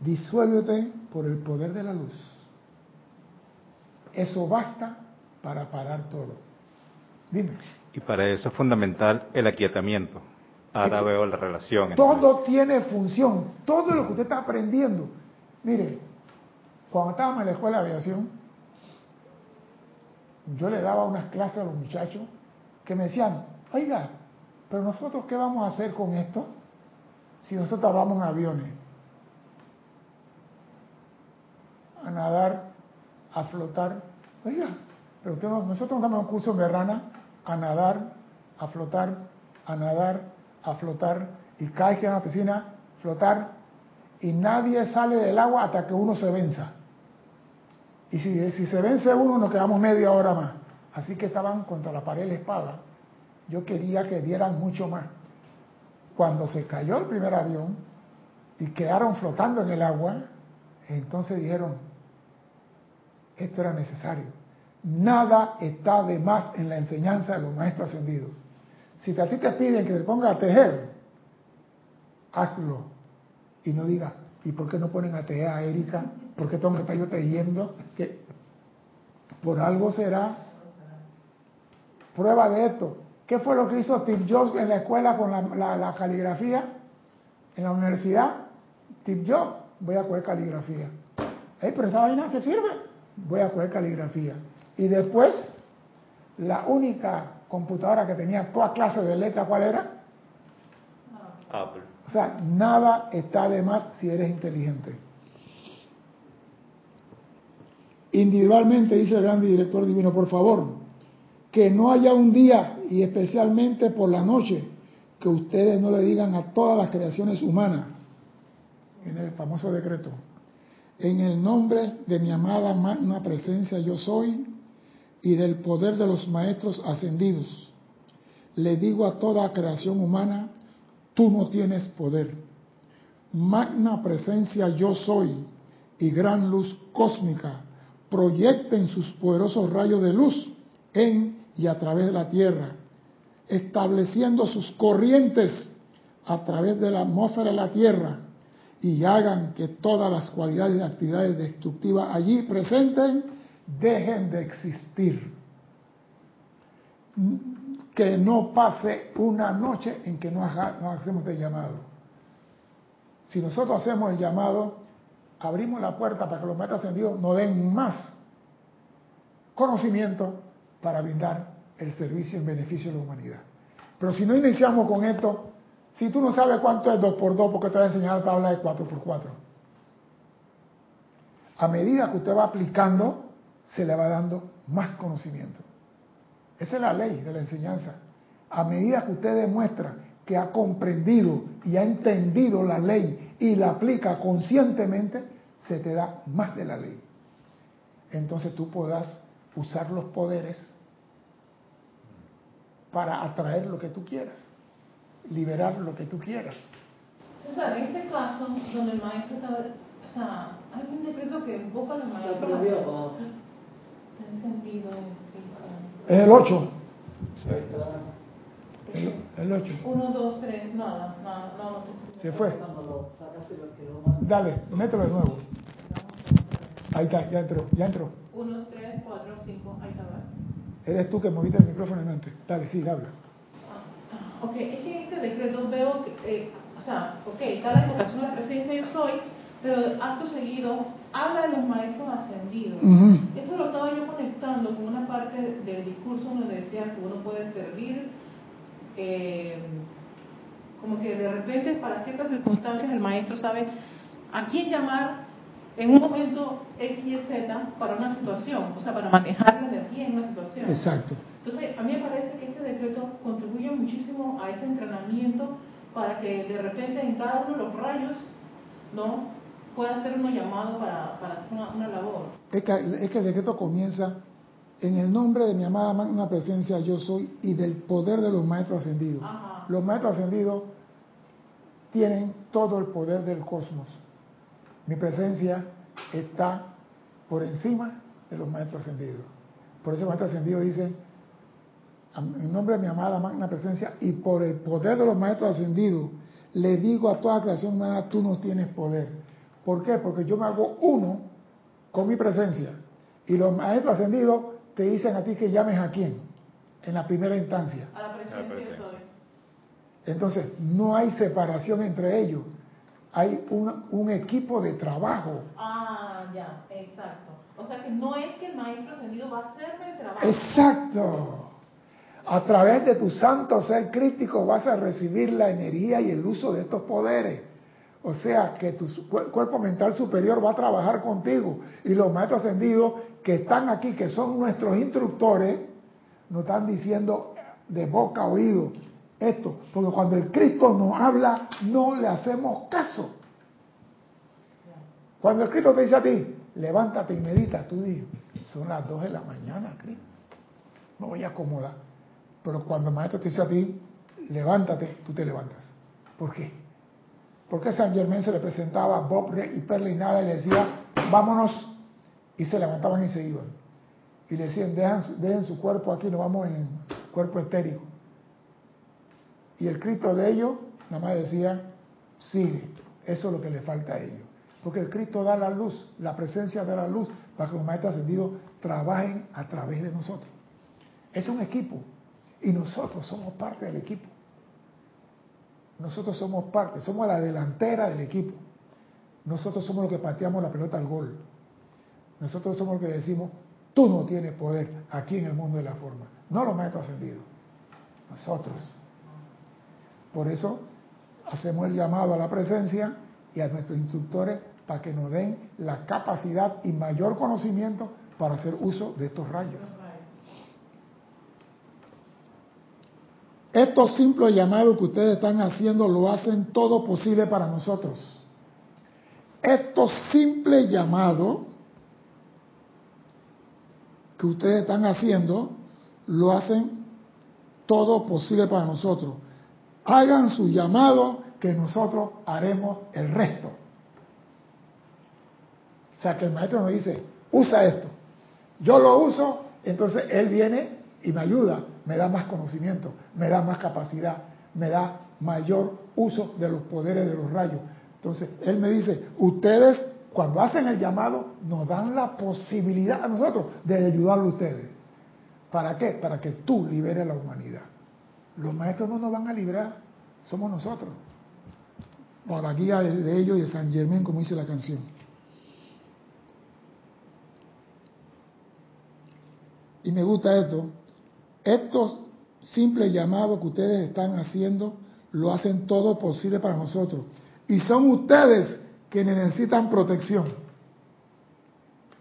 disuélvete por el poder de la luz. Eso basta para parar todo. Dime. Y para eso es fundamental el aquietamiento. Ahora veo la relación. Todo tiene función. Todo lo que usted está aprendiendo. Mire, cuando estábamos en la escuela de aviación, yo le daba unas clases a los muchachos que me decían, oiga, pero nosotros qué vamos a hacer con esto si nosotros vamos en aviones? A nadar, a flotar. Oiga, pero nosotros damos un curso en rana a nadar, a flotar, a nadar, a flotar, y cae en la piscina, flotar, y nadie sale del agua hasta que uno se venza. Y si, se vence uno, nos quedamos media hora más. Así que estaban contra la pared de la espada. Yo quería que dieran mucho más. Cuando se cayó el primer avión y quedaron flotando en el agua, entonces dijeron, esto era necesario. Nada está de más en la enseñanza de los maestros ascendidos. Si a ti te piden que te pongas a tejer, hazlo. Y no digas, ¿y por qué no ponen a tejer a Erika? ¿Por qué tengo que estar yo tejiendo? Que por algo será. Prueba de esto. ¿Qué fue lo que hizo Steve Jobs en la escuela con la, caligrafía? En la universidad. Steve Jobs, voy a coger caligrafía. ¿Eh, pero esa vaina qué sirve? Voy a coger caligrafía. Y después, la única computadora que tenía toda clase de letras, ¿cuál era? Apple. O sea, nada está de más si eres inteligente. Individualmente, dice el gran director divino, por favor, que no haya un día, y especialmente por la noche, que ustedes no le digan a todas las creaciones humanas, en el famoso decreto, en el nombre de mi amada magna presencia yo soy y del poder de los maestros ascendidos, le digo a toda creación humana, tú no tienes poder. Magna presencia yo soy y gran luz cósmica proyecten sus poderosos rayos de luz en y a través de la Tierra, estableciendo sus corrientes a través de la atmósfera de la Tierra y hagan que todas las cualidades y actividades destructivas allí presentes dejen de existir. Que no pase una noche en que no, hacemos el llamado. Si nosotros hacemos el llamado, abrimos la puerta para que los maestros ascendidos nos den más conocimiento para brindar el servicio en beneficio de la humanidad. Pero si no iniciamos con esto, si tú no sabes cuánto es 2 por 2 porque te voy a enseñar la tabla de 4 por 4 A medida que usted va aplicando, se le va dando más conocimiento. Esa es la ley de la enseñanza. A medida que usted demuestra que ha comprendido y ha entendido la ley y la aplica conscientemente, se te da más de la ley. Entonces tú puedas usar los poderes para atraer lo que tú quieras, liberar lo que tú quieras. César, en este caso, donde el maestro está, o sea, hay un decreto que invoca al maestro. En sentido, es el 8. El, 8. 1, 2, 3, nada, nada, no, Se fue. Dale, mételo de nuevo. Ahí está, ya entró, ya entró. 1, 3, 4, 5, ahí está. Eres tú que moviste el micrófono en antes. Dale, sí, habla. Ah, ok, es que en este decreto veo que, eh, o sea, ok, está la invocación la presencia yo soy, pero acto seguido habla de los maestros ascendidos. Eso lo estaba yo conectando con una parte del discurso donde decía que uno puede servir, eh, como que de repente para ciertas circunstancias el maestro sabe a quién llamar en un momento X y Z para una situación, o sea, para manejar la energía en una situación. Exacto. Entonces, a mí me parece que este decreto contribuye muchísimo a ese entrenamiento para que de repente en cada uno de los rayos, ¿no? pueda hacer uno llamado para, para hacer una, labor. Es que, es que el decreto comienza en el nombre de mi amada magna presencia yo soy y del poder de los maestros ascendidos. Los maestros ascendidos tienen todo el poder del cosmos. Mi presencia está por encima de los maestros ascendidos. Por eso el maestro ascendido dice, en nombre de mi amada magna presencia y por el poder de los maestros ascendidos, le digo a toda creación, nada, tú no tienes poder ¿Por qué? Porque yo me hago uno con mi presencia. Y los maestros ascendidos te dicen a ti que llames a quién en la primera instancia. A la presencia. Entonces, no hay separación entre ellos. Hay un, un, equipo de trabajo. Ah, ya, exacto. O sea que no es que el maestro ascendido va a hacerme el trabajo. Exacto. A través de tu santo ser crítico vas a recibir la energía y el uso de estos poderes. O sea que tu cuerpo mental superior va a trabajar contigo. Y los maestros ascendidos que están aquí, que son nuestros instructores, nos están diciendo de boca a oído esto. Porque cuando el Cristo nos habla, no le hacemos caso. Cuando el Cristo te dice a ti, levántate y medita, tú dices, son las dos de la mañana, Cristo. Me voy a acomodar. Pero cuando el maestro te dice a ti, levántate, tú te levantas. ¿Por qué? Porque San Germán se le presentaba a Bob y Perla y nada y le decía, vámonos, y se levantaban y se iban. Y le decían, dejen su cuerpo aquí, nos vamos en cuerpo etérico. Y el Cristo de ellos, nada más decía, sigue, eso es lo que le falta a ellos. Porque el Cristo da la luz, la presencia da la luz para que los maestros ascendidos trabajen a través de nosotros. Es un equipo y nosotros somos parte del equipo. Nosotros somos parte, somos la delantera del equipo. Nosotros somos los que pateamos la pelota al gol. Nosotros somos los que decimos, tú no tienes poder aquí en el mundo de la forma. No los maestros ascendidos. Nosotros. Por eso hacemos el llamado a la presencia y a nuestros instructores para que nos den la capacidad y mayor conocimiento para hacer uso de estos rayos. Estos simples llamados que ustedes están haciendo lo hacen todo posible para nosotros. Estos simples llamados que ustedes están haciendo lo hacen todo posible para nosotros. Hagan su llamado que nosotros haremos el resto. O sea que el maestro nos dice, usa esto. Yo lo uso, entonces él viene y me ayuda me da más conocimiento, me da más capacidad, me da mayor uso de los poderes de los rayos. Entonces, él me dice, ustedes cuando hacen el llamado nos dan la posibilidad a nosotros de ayudarlo a ustedes. ¿Para qué? Para que tú liberes la humanidad. Los maestros no nos van a liberar, somos nosotros. Por la guía de ellos y de San Germán, como dice la canción. Y me gusta esto, estos simples llamados que ustedes están haciendo lo hacen todo posible para nosotros. Y son ustedes quienes necesitan protección.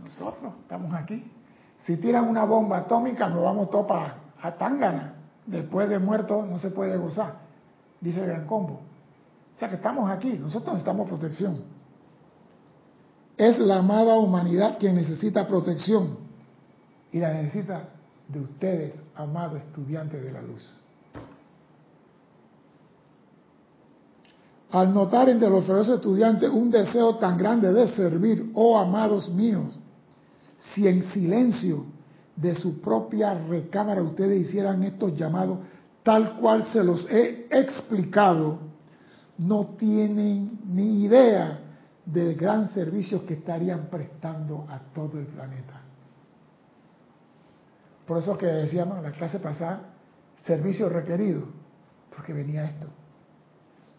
Nosotros estamos aquí. Si tiran una bomba atómica, nos vamos todos para a Tangana. Después de muerto no se puede gozar, dice el Gran Combo. O sea que estamos aquí, nosotros necesitamos protección. Es la amada humanidad quien necesita protección y la necesita de ustedes amado estudiante de la luz. Al notar entre los feroces estudiantes un deseo tan grande de servir, oh amados míos, si en silencio de su propia recámara ustedes hicieran estos llamados tal cual se los he explicado, no tienen ni idea del gran servicio que estarían prestando a todo el planeta. Por eso que decíamos en la clase pasada, servicio requerido, porque venía esto.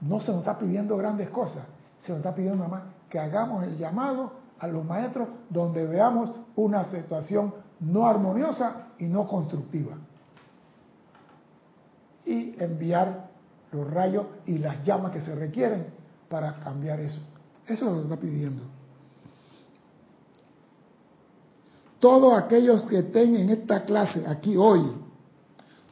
No se nos está pidiendo grandes cosas, se nos está pidiendo nada más que hagamos el llamado a los maestros donde veamos una situación no armoniosa y no constructiva. Y enviar los rayos y las llamas que se requieren para cambiar eso. Eso es lo está pidiendo. Todos aquellos que estén en esta clase aquí hoy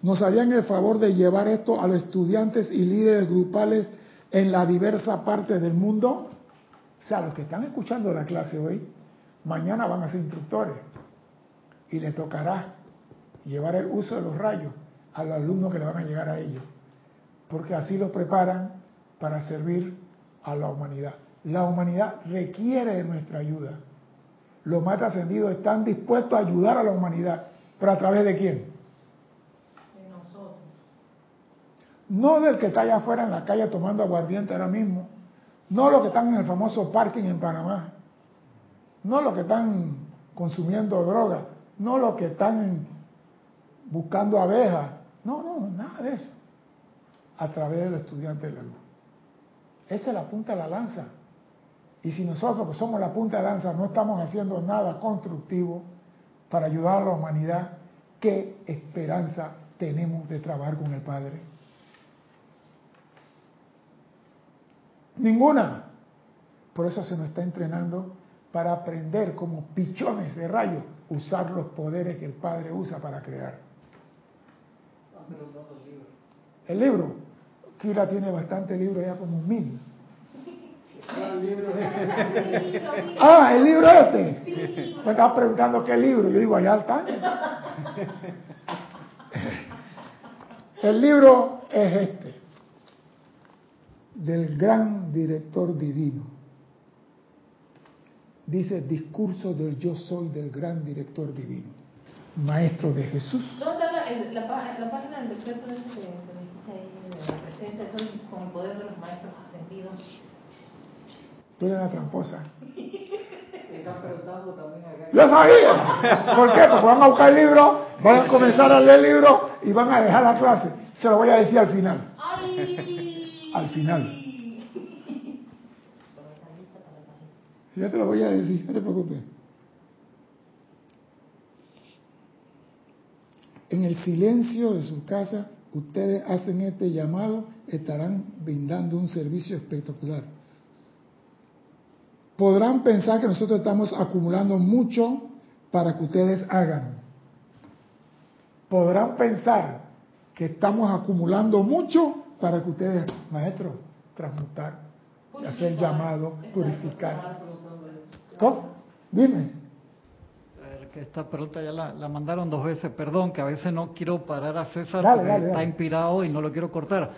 nos harían el favor de llevar esto a los estudiantes y líderes grupales en la diversa parte del mundo. O sea, los que están escuchando la clase hoy, mañana van a ser instructores y les tocará llevar el uso de los rayos a los alumnos que le van a llegar a ellos, porque así los preparan para servir a la humanidad. La humanidad requiere de nuestra ayuda. Los más ascendidos están dispuestos a ayudar a la humanidad, pero a través de quién? De nosotros. No del que está allá afuera en la calle tomando aguardiente ahora mismo, no los que están en el famoso parking en Panamá, no los que están consumiendo droga, no los que están buscando abejas, no, no, nada de eso, a través del estudiante de la luz. Esa es la punta de la lanza. Y si nosotros, que somos la punta de lanza, no estamos haciendo nada constructivo para ayudar a la humanidad, ¿qué esperanza tenemos de trabajar con el Padre? Ninguna. Por eso se nos está entrenando para aprender como pichones de rayos, usar los poderes que el Padre usa para crear. El libro. Kira tiene bastante libro, ya como mil. Ah, el libro este. Me estaba preguntando qué libro. Yo digo, allá está. El libro es este, del gran director divino. Dice discurso del yo soy del gran director divino, maestro de Jesús. ¿Dónde está la, la, la, página del decreto ese que, dijiste ahí de la presencia soy con el poder de los maestros ascendidos? Tú eres una tramposa. Yo sabía. ¿Por qué? Porque van a buscar el libro, van a comenzar a leer el libro y van a dejar la clase. Se lo voy a decir al final. Al final. Ya te lo voy a decir, no te preocupes. En el silencio de su casa, ustedes hacen este llamado, estarán brindando un servicio espectacular. Podrán pensar que nosotros estamos acumulando mucho para que ustedes hagan. Podrán pensar que estamos acumulando mucho para que ustedes, maestro, transmutar, hacer llamado, purificar. ¿Cómo? Dime. Que esta pregunta ya la, mandaron dos veces, perdón, que a veces no quiero parar a César porque está inspirado y no lo quiero cortar.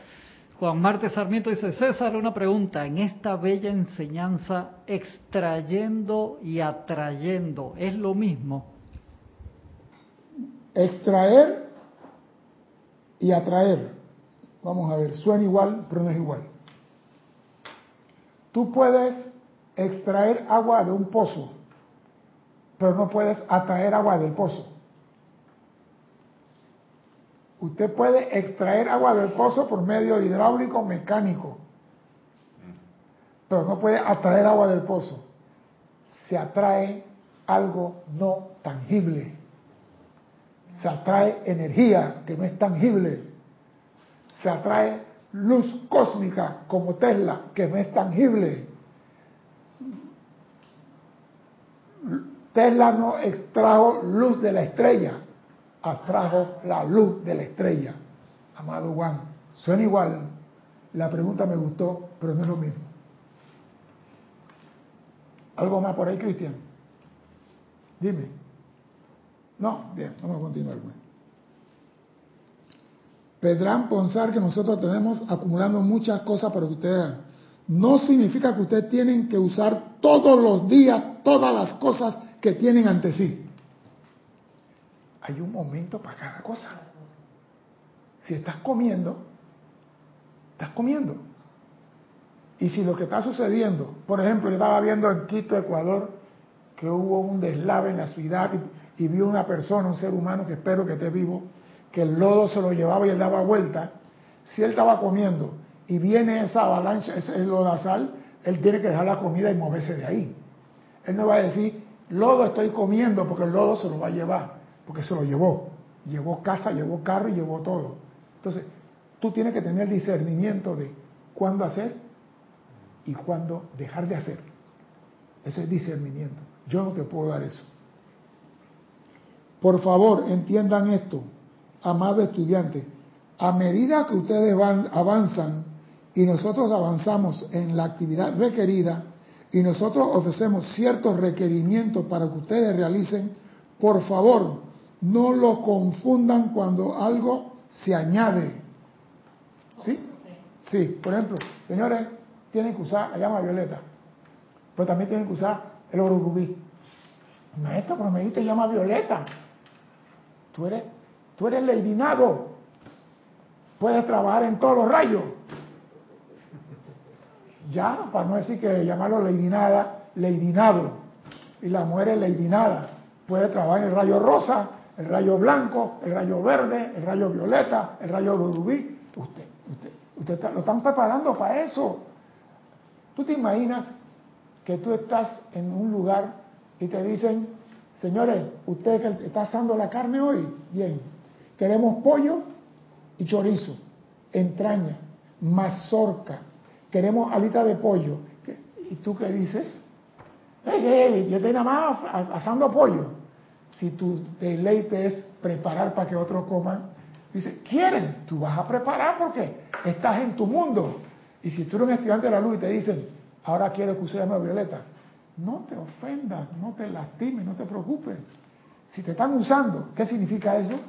Juan Marte Sarmiento dice, César, una pregunta, en esta bella enseñanza, extrayendo y atrayendo, ¿es lo mismo? Extraer y atraer, vamos a ver, suena igual, pero no es igual. Tú puedes extraer agua de un pozo, pero no puedes atraer agua del pozo. Usted puede extraer agua del pozo por medio hidráulico mecánico, pero no puede atraer agua del pozo. Se atrae algo no tangible. Se atrae energía que no es tangible. Se atrae luz cósmica como Tesla que no es tangible. Tesla no extrajo luz de la estrella, atrajo la luz de la estrella. Amado Juan, suena igual. La pregunta me gustó, pero no es lo mismo. ¿Algo más por ahí, Cristian? Dime. No, bien, vamos a continuar. Pues. Pedrán pensar que nosotros tenemos acumulando muchas cosas para ustedes No significa que ustedes tienen que usar todos los días todas las cosas que tienen ante sí. Hay un momento para cada cosa. Si estás comiendo, estás comiendo. Y si lo que está sucediendo, por ejemplo, yo estaba viendo en Quito, Ecuador, que hubo un deslave en la ciudad y, y vi una persona, un ser humano que espero que esté vivo, que el lodo se lo llevaba y él daba vuelta, si él estaba comiendo y viene esa avalancha, ese lodazal, él tiene que dejar la comida y moverse de ahí. Él no va a decir, lodo estoy comiendo porque el lodo se lo va a llevar, porque se lo llevó. Llevó casa, llevó carro y llevó todo. Entonces, tú tienes que tener discernimiento de cuándo hacer y cuándo dejar de hacer. Ese es discernimiento. Yo no te puedo dar eso. Por favor, entiendan esto amado estudiante, a medida que ustedes van, avanzan y nosotros avanzamos en la actividad requerida y nosotros ofrecemos ciertos requerimientos para que ustedes realicen, por favor, no lo confundan cuando algo se añade. ¿Sí? Sí, por ejemplo, señores, tienen que usar la llama violeta, pero también tienen que usar el oro rubí. Maestro, pero me llama violeta. Tú eres Tú eres. Puedes trabajar en todos los rayos. Ya, para no decir que llamarlo leidinada, leidinado. Y la mujer es leidinada. Puede trabajar en el rayo rosa, el rayo blanco, el rayo verde, el rayo violeta, el rayo rubí. Usted, usted, usted lo están preparando para eso. ¿Tú te imaginas que tú estás en un lugar y te dicen, señores, usted que está asando la carne hoy, bien, Queremos pollo y chorizo, entraña, mazorca. Queremos alita de pollo. ¿Y tú qué dices? Hey, yo estoy nada más asando pollo. Si tu deleite es preparar para que otros coman, dice, quieren, tú vas a preparar porque estás en tu mundo. Y si tú eres un estudiante de la luz y te dicen, ahora quiero que usted llame violeta, no te ofendas, no te lastimes, no te preocupes. Si te están usando, ¿qué significa eso?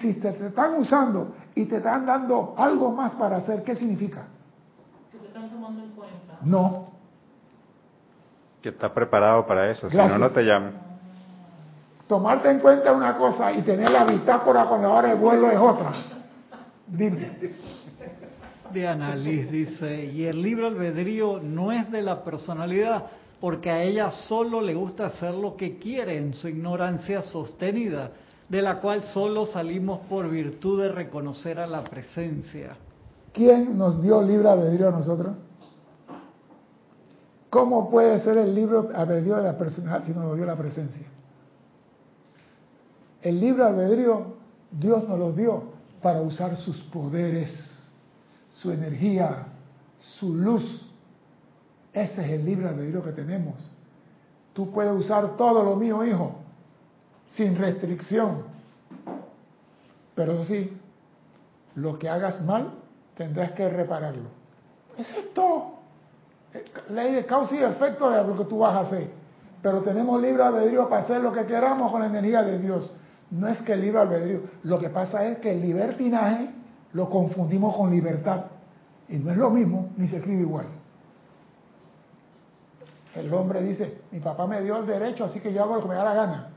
Si te, están usando y te están dando algo más para hacer, ¿qué significa? Están tomando en cuenta. No. Que está preparado para eso, si no, no te llaman. Tomarte en cuenta una cosa y tener la bitácora con la hora de vuelo es otra. Dime. Diana Liz dice, y el libro albedrío no es de la personalidad, porque a ella solo le gusta hacer lo que quiere en su ignorancia sostenida de la cual solo salimos por virtud de reconocer a la presencia. ¿Quién nos dio libre albedrío a nosotros? ¿Cómo puede ser el libro albedrío de la personalidad si nos dio la presencia? El libre albedrío Dios nos lo dio para usar sus poderes, su energía, su luz. Ese es el libre albedrío que tenemos. Tú puedes usar todo lo mío, hijo, sin restricción. Pero sí, lo que hagas mal, tendrás que repararlo. Eso es todo. Ley de causa y efecto de lo que tú vas a hacer. Pero tenemos libre albedrío para hacer lo que queramos con la energía de Dios. No es que el libre albedrío. Lo que pasa es que el libertinaje lo confundimos con libertad. Y no es lo mismo, ni se escribe igual. El hombre dice, mi papá me dio el derecho, así que yo hago lo que me da la gana.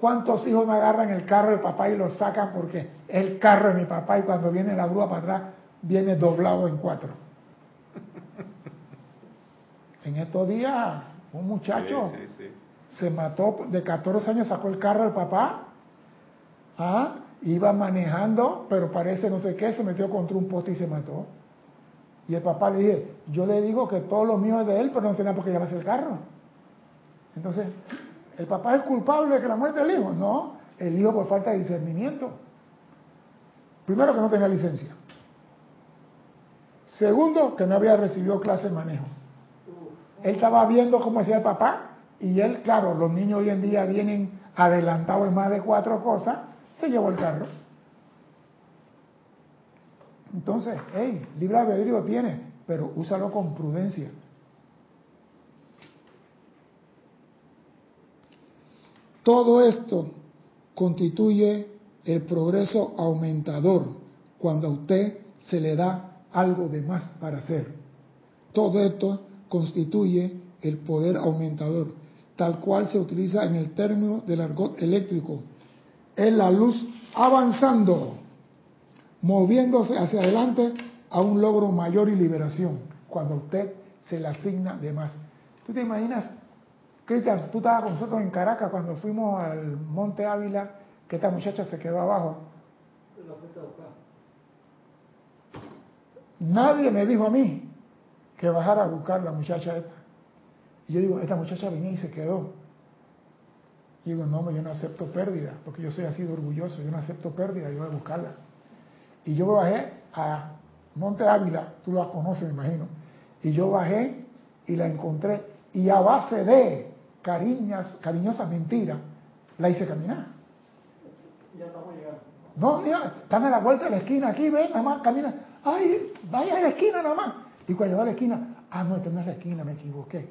¿Cuántos hijos me agarran el carro del papá y lo sacan porque es el carro de mi papá y cuando viene la grúa para atrás viene doblado en cuatro? En estos días, un muchacho se mató, de 14 años sacó el carro del papá, ¿ah? iba manejando, pero parece no sé qué, se metió contra un poste y se mató. Y el papá le dije, yo le digo que todo lo mío es de él, pero no tiene por qué llevarse el carro. Entonces, ¿El papá es culpable de que la muerte del hijo? No, el hijo por falta de discernimiento. Primero que no tenía licencia. Segundo, que no había recibido clase de manejo. Él estaba viendo cómo hacía el papá y él, claro, los niños hoy en día vienen adelantados en más de cuatro cosas, se llevó el carro. Entonces, hey, libre albedrío tiene, pero úsalo con prudencia. Todo esto constituye el progreso aumentador cuando a usted se le da algo de más para hacer. Todo esto constituye el poder aumentador, tal cual se utiliza en el término del argot eléctrico. Es la luz avanzando, moviéndose hacia adelante a un logro mayor y liberación, cuando usted se le asigna de más. ¿Tú te imaginas, Cristian, tú estabas con nosotros en Caracas cuando fuimos al Monte Ávila, que esta muchacha se quedó abajo? Nadie me dijo a mí que bajara a buscar la muchacha esta. Y yo digo, esta muchacha venía y se quedó. Y digo, no, yo no acepto pérdida, porque yo soy así de orgulloso, yo no acepto pérdida, yo voy a buscarla. Y yo bajé a Monte Ávila, tú la conoces, me imagino. Y yo bajé y la encontré. Y a base de cariñas, cariñosas mentiras, la hice caminar. Ya estamos llegando. No, mira, están a la vuelta de la esquina aquí, ven, nada más, camina. Ay, vaya a la esquina nada más. Y cuando llegó a la esquina, ah, no, esta no es la esquina, me equivoqué.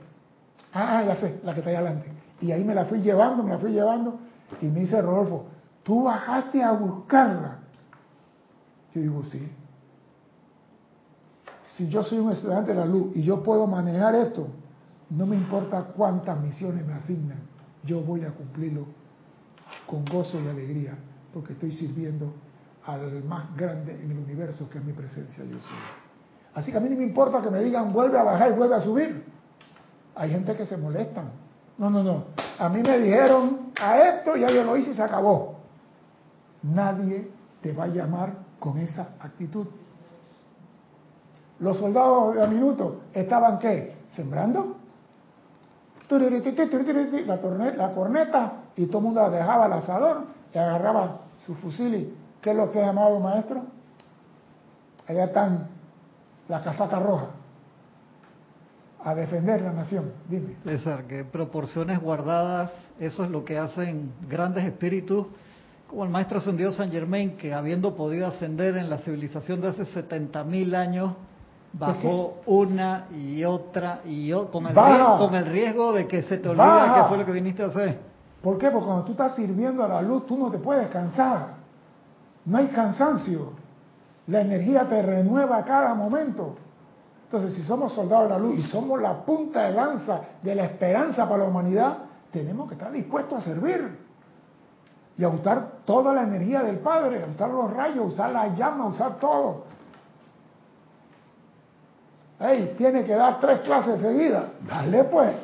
Ah, ya sé, la que está ahí adelante. Y ahí me la fui llevando, me la fui llevando. Y me dice Rodolfo, tú bajaste a buscarla. Yo digo, sí. Si yo soy un estudiante de la luz y yo puedo manejar esto, no me importa cuántas misiones me asignan, yo voy a cumplirlo con gozo y alegría, porque estoy sirviendo al más grande en el universo que es mi presencia yo soy. Así que a mí no me importa que me digan vuelve a bajar y vuelve a subir. Hay gente que se molestan. No, no, no. A mí me dijeron a esto, ya yo lo hice y se acabó. Nadie te va a llamar con esa actitud. Los soldados a minuto estaban qué? Sembrando. La, la corneta y todo el mundo dejaba el asador y agarraba su fusil y ¿qué es lo que he llamado maestro? Allá están la casaca roja a defender la nación. Dime. César, que proporciones guardadas, eso es lo que hacen grandes espíritus, como el maestro ascendido San Germain, que habiendo podido ascender en la civilización de hace 70 mil años, bajó una y otra y otra, con el, riesgo, con el riesgo de que se te olvide qué fue lo que viniste a hacer. ¿Por qué? Porque cuando tú estás sirviendo a la luz, tú no te puedes cansar. No hay cansancio. La energía te renueva a cada momento. Entonces, si somos soldados de la luz y somos la punta de lanza de la esperanza para la humanidad, tenemos que estar dispuestos a servir y a usar toda la energía del Padre, a usar los rayos, usar la llama, usar todo. Hey, tiene que dar tres clases seguidas. Dale pues.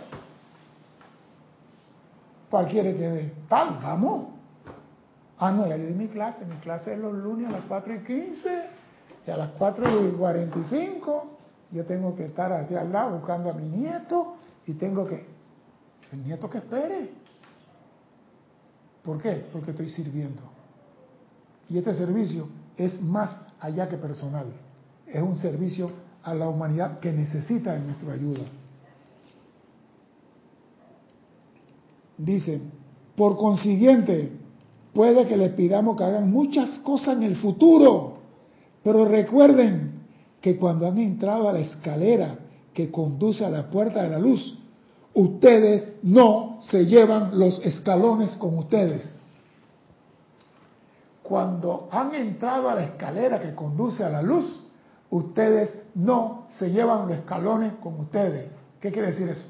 ¿Cuál quiere que dé? Tal, vamos. Ah, no, ya mi clase. Mi clase es los lunes a las 4 y 15 y a las 4 y 45 yo tengo que estar hacia al buscando a mi nieto y tengo que... El nieto que espere. ¿Por qué? Porque estoy sirviendo. Y este servicio es más allá que personal. Es un servicio a la humanidad que necesita de nuestra ayuda. Dice, por consiguiente, puede que les pidamos que hagan muchas cosas en el futuro, pero recuerden que cuando han entrado a la escalera que conduce a la puerta de la luz, ustedes no se llevan los escalones con ustedes. Cuando han entrado a la escalera que conduce a la luz, ustedes no se llevan los escalones con ustedes. ¿Qué quiere decir eso?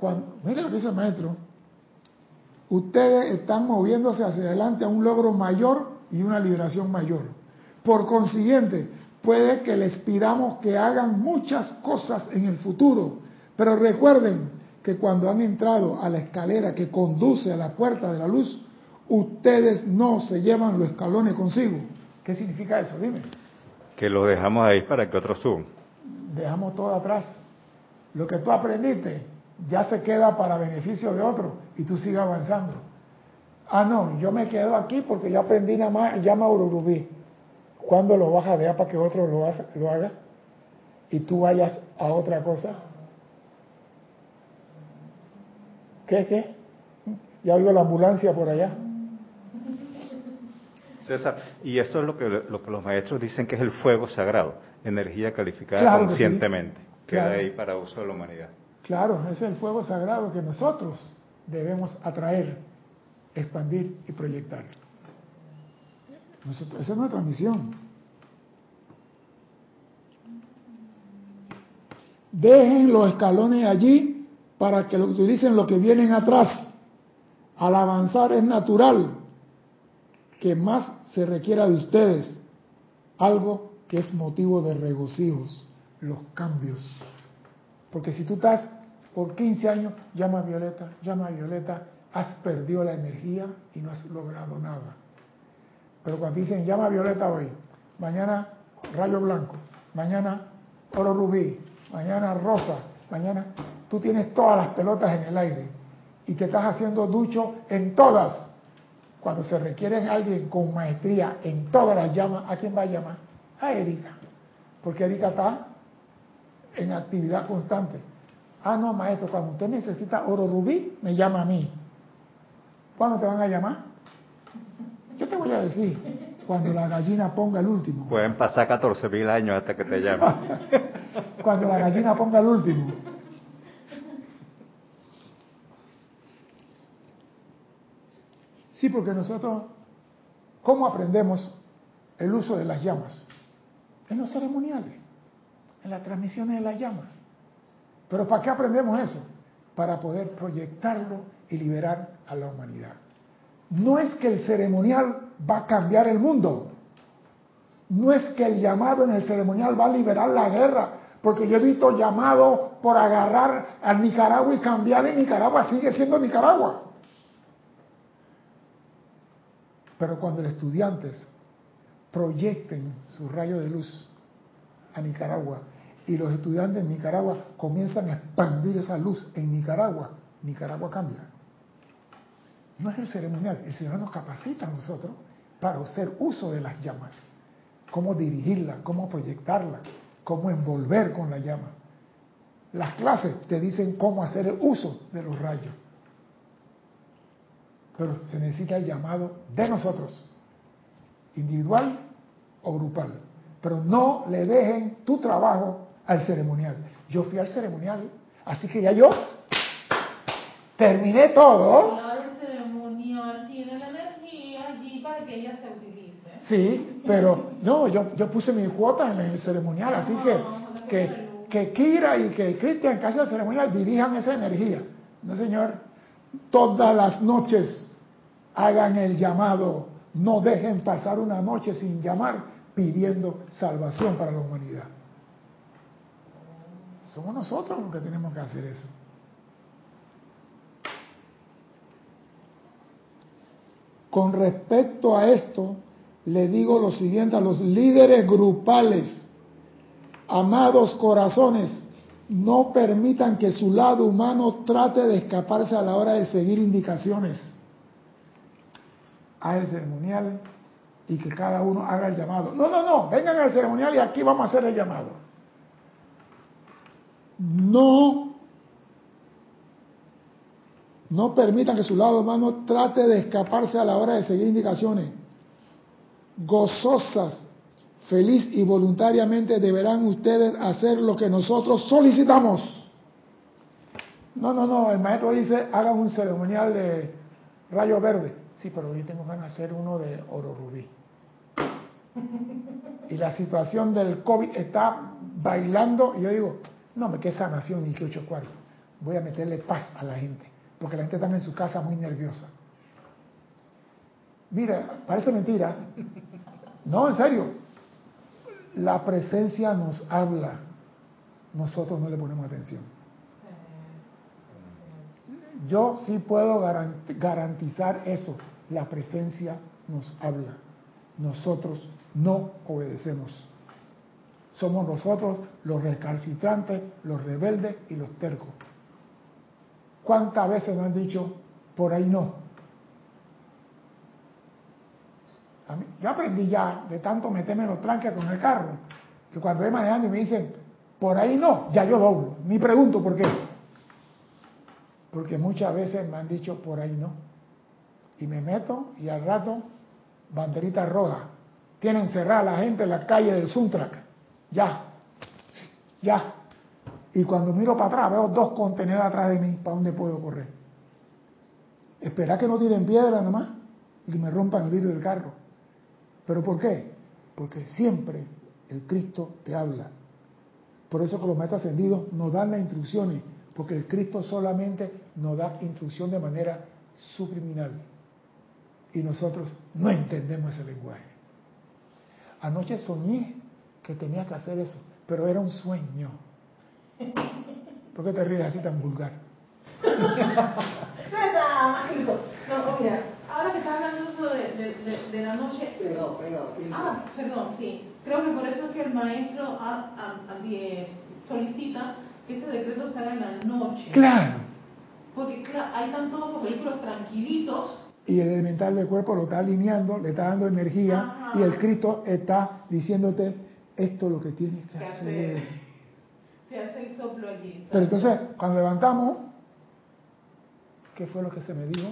Cuando, mire lo que dice el maestro, ustedes están moviéndose hacia adelante a un logro mayor y una liberación mayor. Por consiguiente, puede que les pidamos que hagan muchas cosas en el futuro, pero recuerden que cuando han entrado a la escalera que conduce a la puerta de la luz, ustedes no se llevan los escalones consigo. ¿Qué significa eso? Dime. Que lo dejamos ahí para que otros suban. Dejamos todo atrás. Lo que tú aprendiste ya se queda para beneficio de otro y tú sigues avanzando. Ah, no, yo me quedo aquí porque ya aprendí nada más llama Ururubí. ¿Cuándo lo vas a dejar para que otro lo, lo haga? Y tú vayas a otra cosa. ¿Qué, qué? Ya oigo la ambulancia por allá. César, y esto es lo que, lo que los maestros dicen que es el fuego sagrado, energía calificada conscientemente, que, queda ahí para uso de la humanidad. Claro, es el fuego sagrado que nosotros debemos atraer. expandir y proyectar. esa es nuestra misión. Dejen los escalones allí para que lo utilicen los que vienen atrás. Al avanzar es natural que más se requiera de ustedes algo que es motivo de regocijos, los cambios. Porque si tú estás por 15 años, llama a Violeta, llama a Violeta, has perdido la energía y no has logrado nada. Pero cuando dicen llama a Violeta hoy, mañana rayo blanco, mañana oro rubí, mañana rosa, mañana tú tienes todas las pelotas en el aire y te estás haciendo ducho en todas. Cuando se requiere alguien con maestría en todas las llamas, ¿a quién va a llamar? A Erika. Porque Erika está en actividad constante. Ah, no, maestro, cuando usted necesita oro rubí, me llama a mí. ¿Cuándo te van a llamar? Yo te voy a decir, cuando la gallina ponga el último. Pueden pasar 14 mil años hasta que te llamen. cuando la gallina ponga el último. Sí, porque nosotros, ¿cómo aprendemos el uso de las llamas? En los ceremoniales, en las transmisiones de las llamas. Pero ¿para qué aprendemos eso? Para poder proyectarlo y liberar a la humanidad. No es que el ceremonial va a cambiar el mundo. No es que el llamado en el ceremonial va a liberar la guerra. Porque yo he visto llamado por agarrar a Nicaragua y cambiar y Nicaragua sigue siendo Nicaragua. Pero cuando los estudiantes proyecten su rayo de luz a Nicaragua y los estudiantes de Nicaragua comienzan a expandir esa luz en Nicaragua, Nicaragua cambia. No es el ceremonial, el Señor nos capacita a nosotros para hacer uso de las llamas, cómo dirigirla, cómo proyectarla, cómo envolver con la llama. Las clases te dicen cómo hacer el uso de los rayos. Pero se necesita el llamado de nosotros, individual o grupal. Pero no le dejen tu trabajo al ceremonial. Yo fui al ceremonial, así que ya yo terminé todo. Claro, el ceremonial tiene la energía allí para que ella se utilice. Sí, pero no, yo, yo puse mi cuota en el ceremonial, así que, que, que Kira y que Cristian, hacen el ceremonial, dirijan esa energía. No, señor todas las noches hagan el llamado, no dejen pasar una noche sin llamar pidiendo salvación para la humanidad. Somos nosotros los que tenemos que hacer eso. Con respecto a esto, le digo lo siguiente a los líderes grupales, amados corazones, no permitan que su lado humano trate de escaparse a la hora de seguir indicaciones. A el ceremonial y que cada uno haga el llamado. No, no, no, vengan al ceremonial y aquí vamos a hacer el llamado. No, no permitan que su lado humano trate de escaparse a la hora de seguir indicaciones. Gozosas feliz y voluntariamente deberán ustedes hacer lo que nosotros solicitamos. No, no, no, el maestro dice, hagan un ceremonial de rayo verde. Sí, pero hoy tengo ganas de hacer uno de oro rubí. Y la situación del COVID está bailando y yo digo, no me queda sanación ni que ocho cuartos. Voy a meterle paz a la gente, porque la gente está en su casa muy nerviosa. Mira, parece mentira. No, en serio la presencia nos habla, nosotros no le ponemos atención. Yo sí puedo garantizar eso, la presencia nos habla, nosotros no obedecemos. Somos nosotros los recalcitrantes, los rebeldes y los tercos. ¿Cuántas veces nos han dicho, por ahí no? yo aprendí ya de tanto meterme en los tranques con el carro, que cuando voy manejando y me dicen, por ahí no, ya yo doblo. Ni pregunto por qué. Porque muchas veces me han dicho, por ahí no. Y me meto y al rato, banderita roja. Tienen cerrada la gente en la calle del Suntrack. Ya, ya. Y cuando miro para atrás veo dos contenedores atrás de mí, ¿para dónde puedo correr? Espera que no tiren piedra nomás y que me rompan el vidrio del carro. ¿Pero por qué? Porque siempre el Cristo te habla. Por eso que los maestros ascendidos nos dan las instrucciones, porque el Cristo solamente nos da instrucción de manera subliminal. Y nosotros no entendemos ese lenguaje. Anoche soñé que tenía que hacer eso, pero era un sueño. ¿Por qué te ríes así tan vulgar? No, mira, ahora que estás hablando de, de, de, la noche. Perdón, perdón. Ah, perdón, sí. Creo que por eso es que el maestro a, a, solicita que este decreto se haga en la noche. Claro. Porque claro, hay tantos vehículos tranquilitos. Y el elemental del cuerpo lo está alineando, le está dando energía y el Cristo está diciéndote esto es lo que tienes que hacer. Se hace el soplo allí. Pero entonces, cuando levantamos, ¿qué fue lo que se me dijo?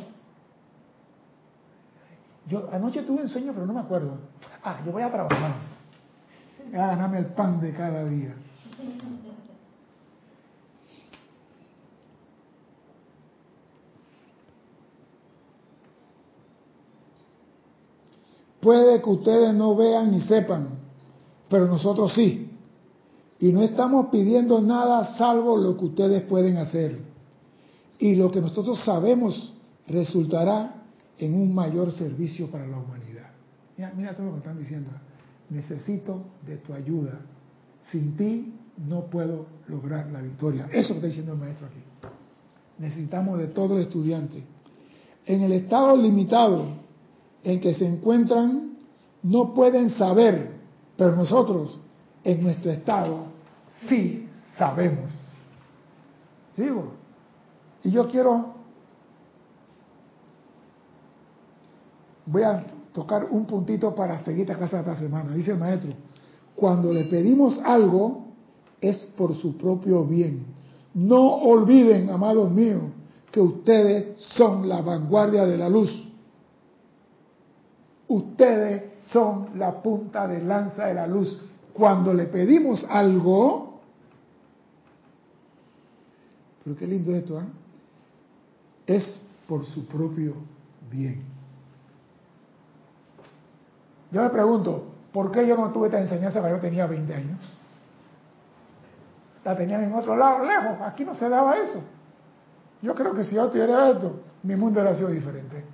Yo anoche tuve un sueño, pero no me acuerdo. Ah, yo voy a trabajar. A ganarme el pan de cada día. Puede que ustedes no vean ni sepan, pero nosotros sí. Y no estamos pidiendo nada salvo lo que ustedes pueden hacer. Y lo que nosotros sabemos resultará en un mayor servicio para la humanidad. Mira, mira todo lo que están diciendo. Necesito de tu ayuda. Sin ti no puedo lograr la victoria. Eso que está diciendo el maestro aquí. Necesitamos de todo el estudiante. En el estado limitado en que se encuentran, no pueden saber, pero nosotros en nuestro estado sí sabemos. Digo, y yo quiero voy a tocar un puntito para seguir esta casa esta semana. Dice el maestro, cuando le pedimos algo es por su propio bien. No olviden, amados míos, que ustedes son la vanguardia de la luz. Ustedes son la punta de lanza de la luz. Cuando le pedimos algo, pero qué lindo esto, ¿eh? es por su propio bien. Yo me pregunto, ¿por qué yo no tuve esta enseñanza cuando yo tenía 20 años? La tenían en otro lado, lejos. Aquí no se daba eso. Yo creo que si yo tuviera esto, mi mundo hubiera sido diferente.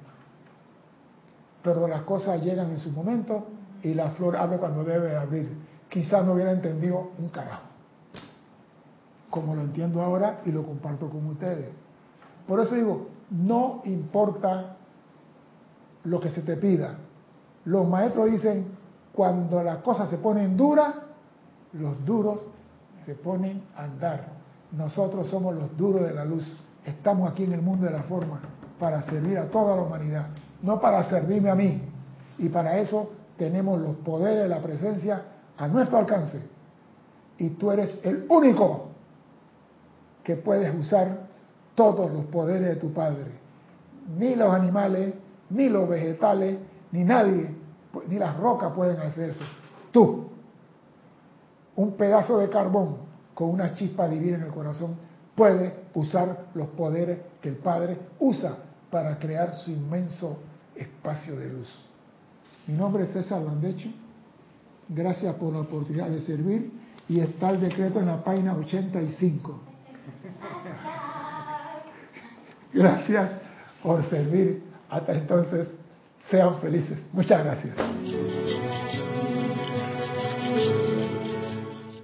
Pero las cosas llegan en su momento y la flor abre cuando debe abrir. Quizás no hubiera entendido un carajo. Como lo entiendo ahora y lo comparto con ustedes. Por eso digo, no importa lo que se te pida, los maestros dicen, cuando las cosas se ponen duras, los duros se ponen a andar. Nosotros somos los duros de la luz. Estamos aquí en el mundo de la forma para servir a toda la humanidad, no para servirme a mí. Y para eso tenemos los poderes de la presencia a nuestro alcance. Y tú eres el único que puedes usar todos los poderes de tu Padre. Ni los animales, ni los vegetales, ni nadie, ni las rocas pueden hacer eso. Tú, un pedazo de carbón con una chispa divina en el corazón, puede usar los poderes que el Padre usa para crear su inmenso espacio de luz. Mi nombre es César Landecho. Gracias por la oportunidad de servir y está el decreto en la página 85. Gracias por servir. Hasta entonces. Sean felices. Muchas gracias.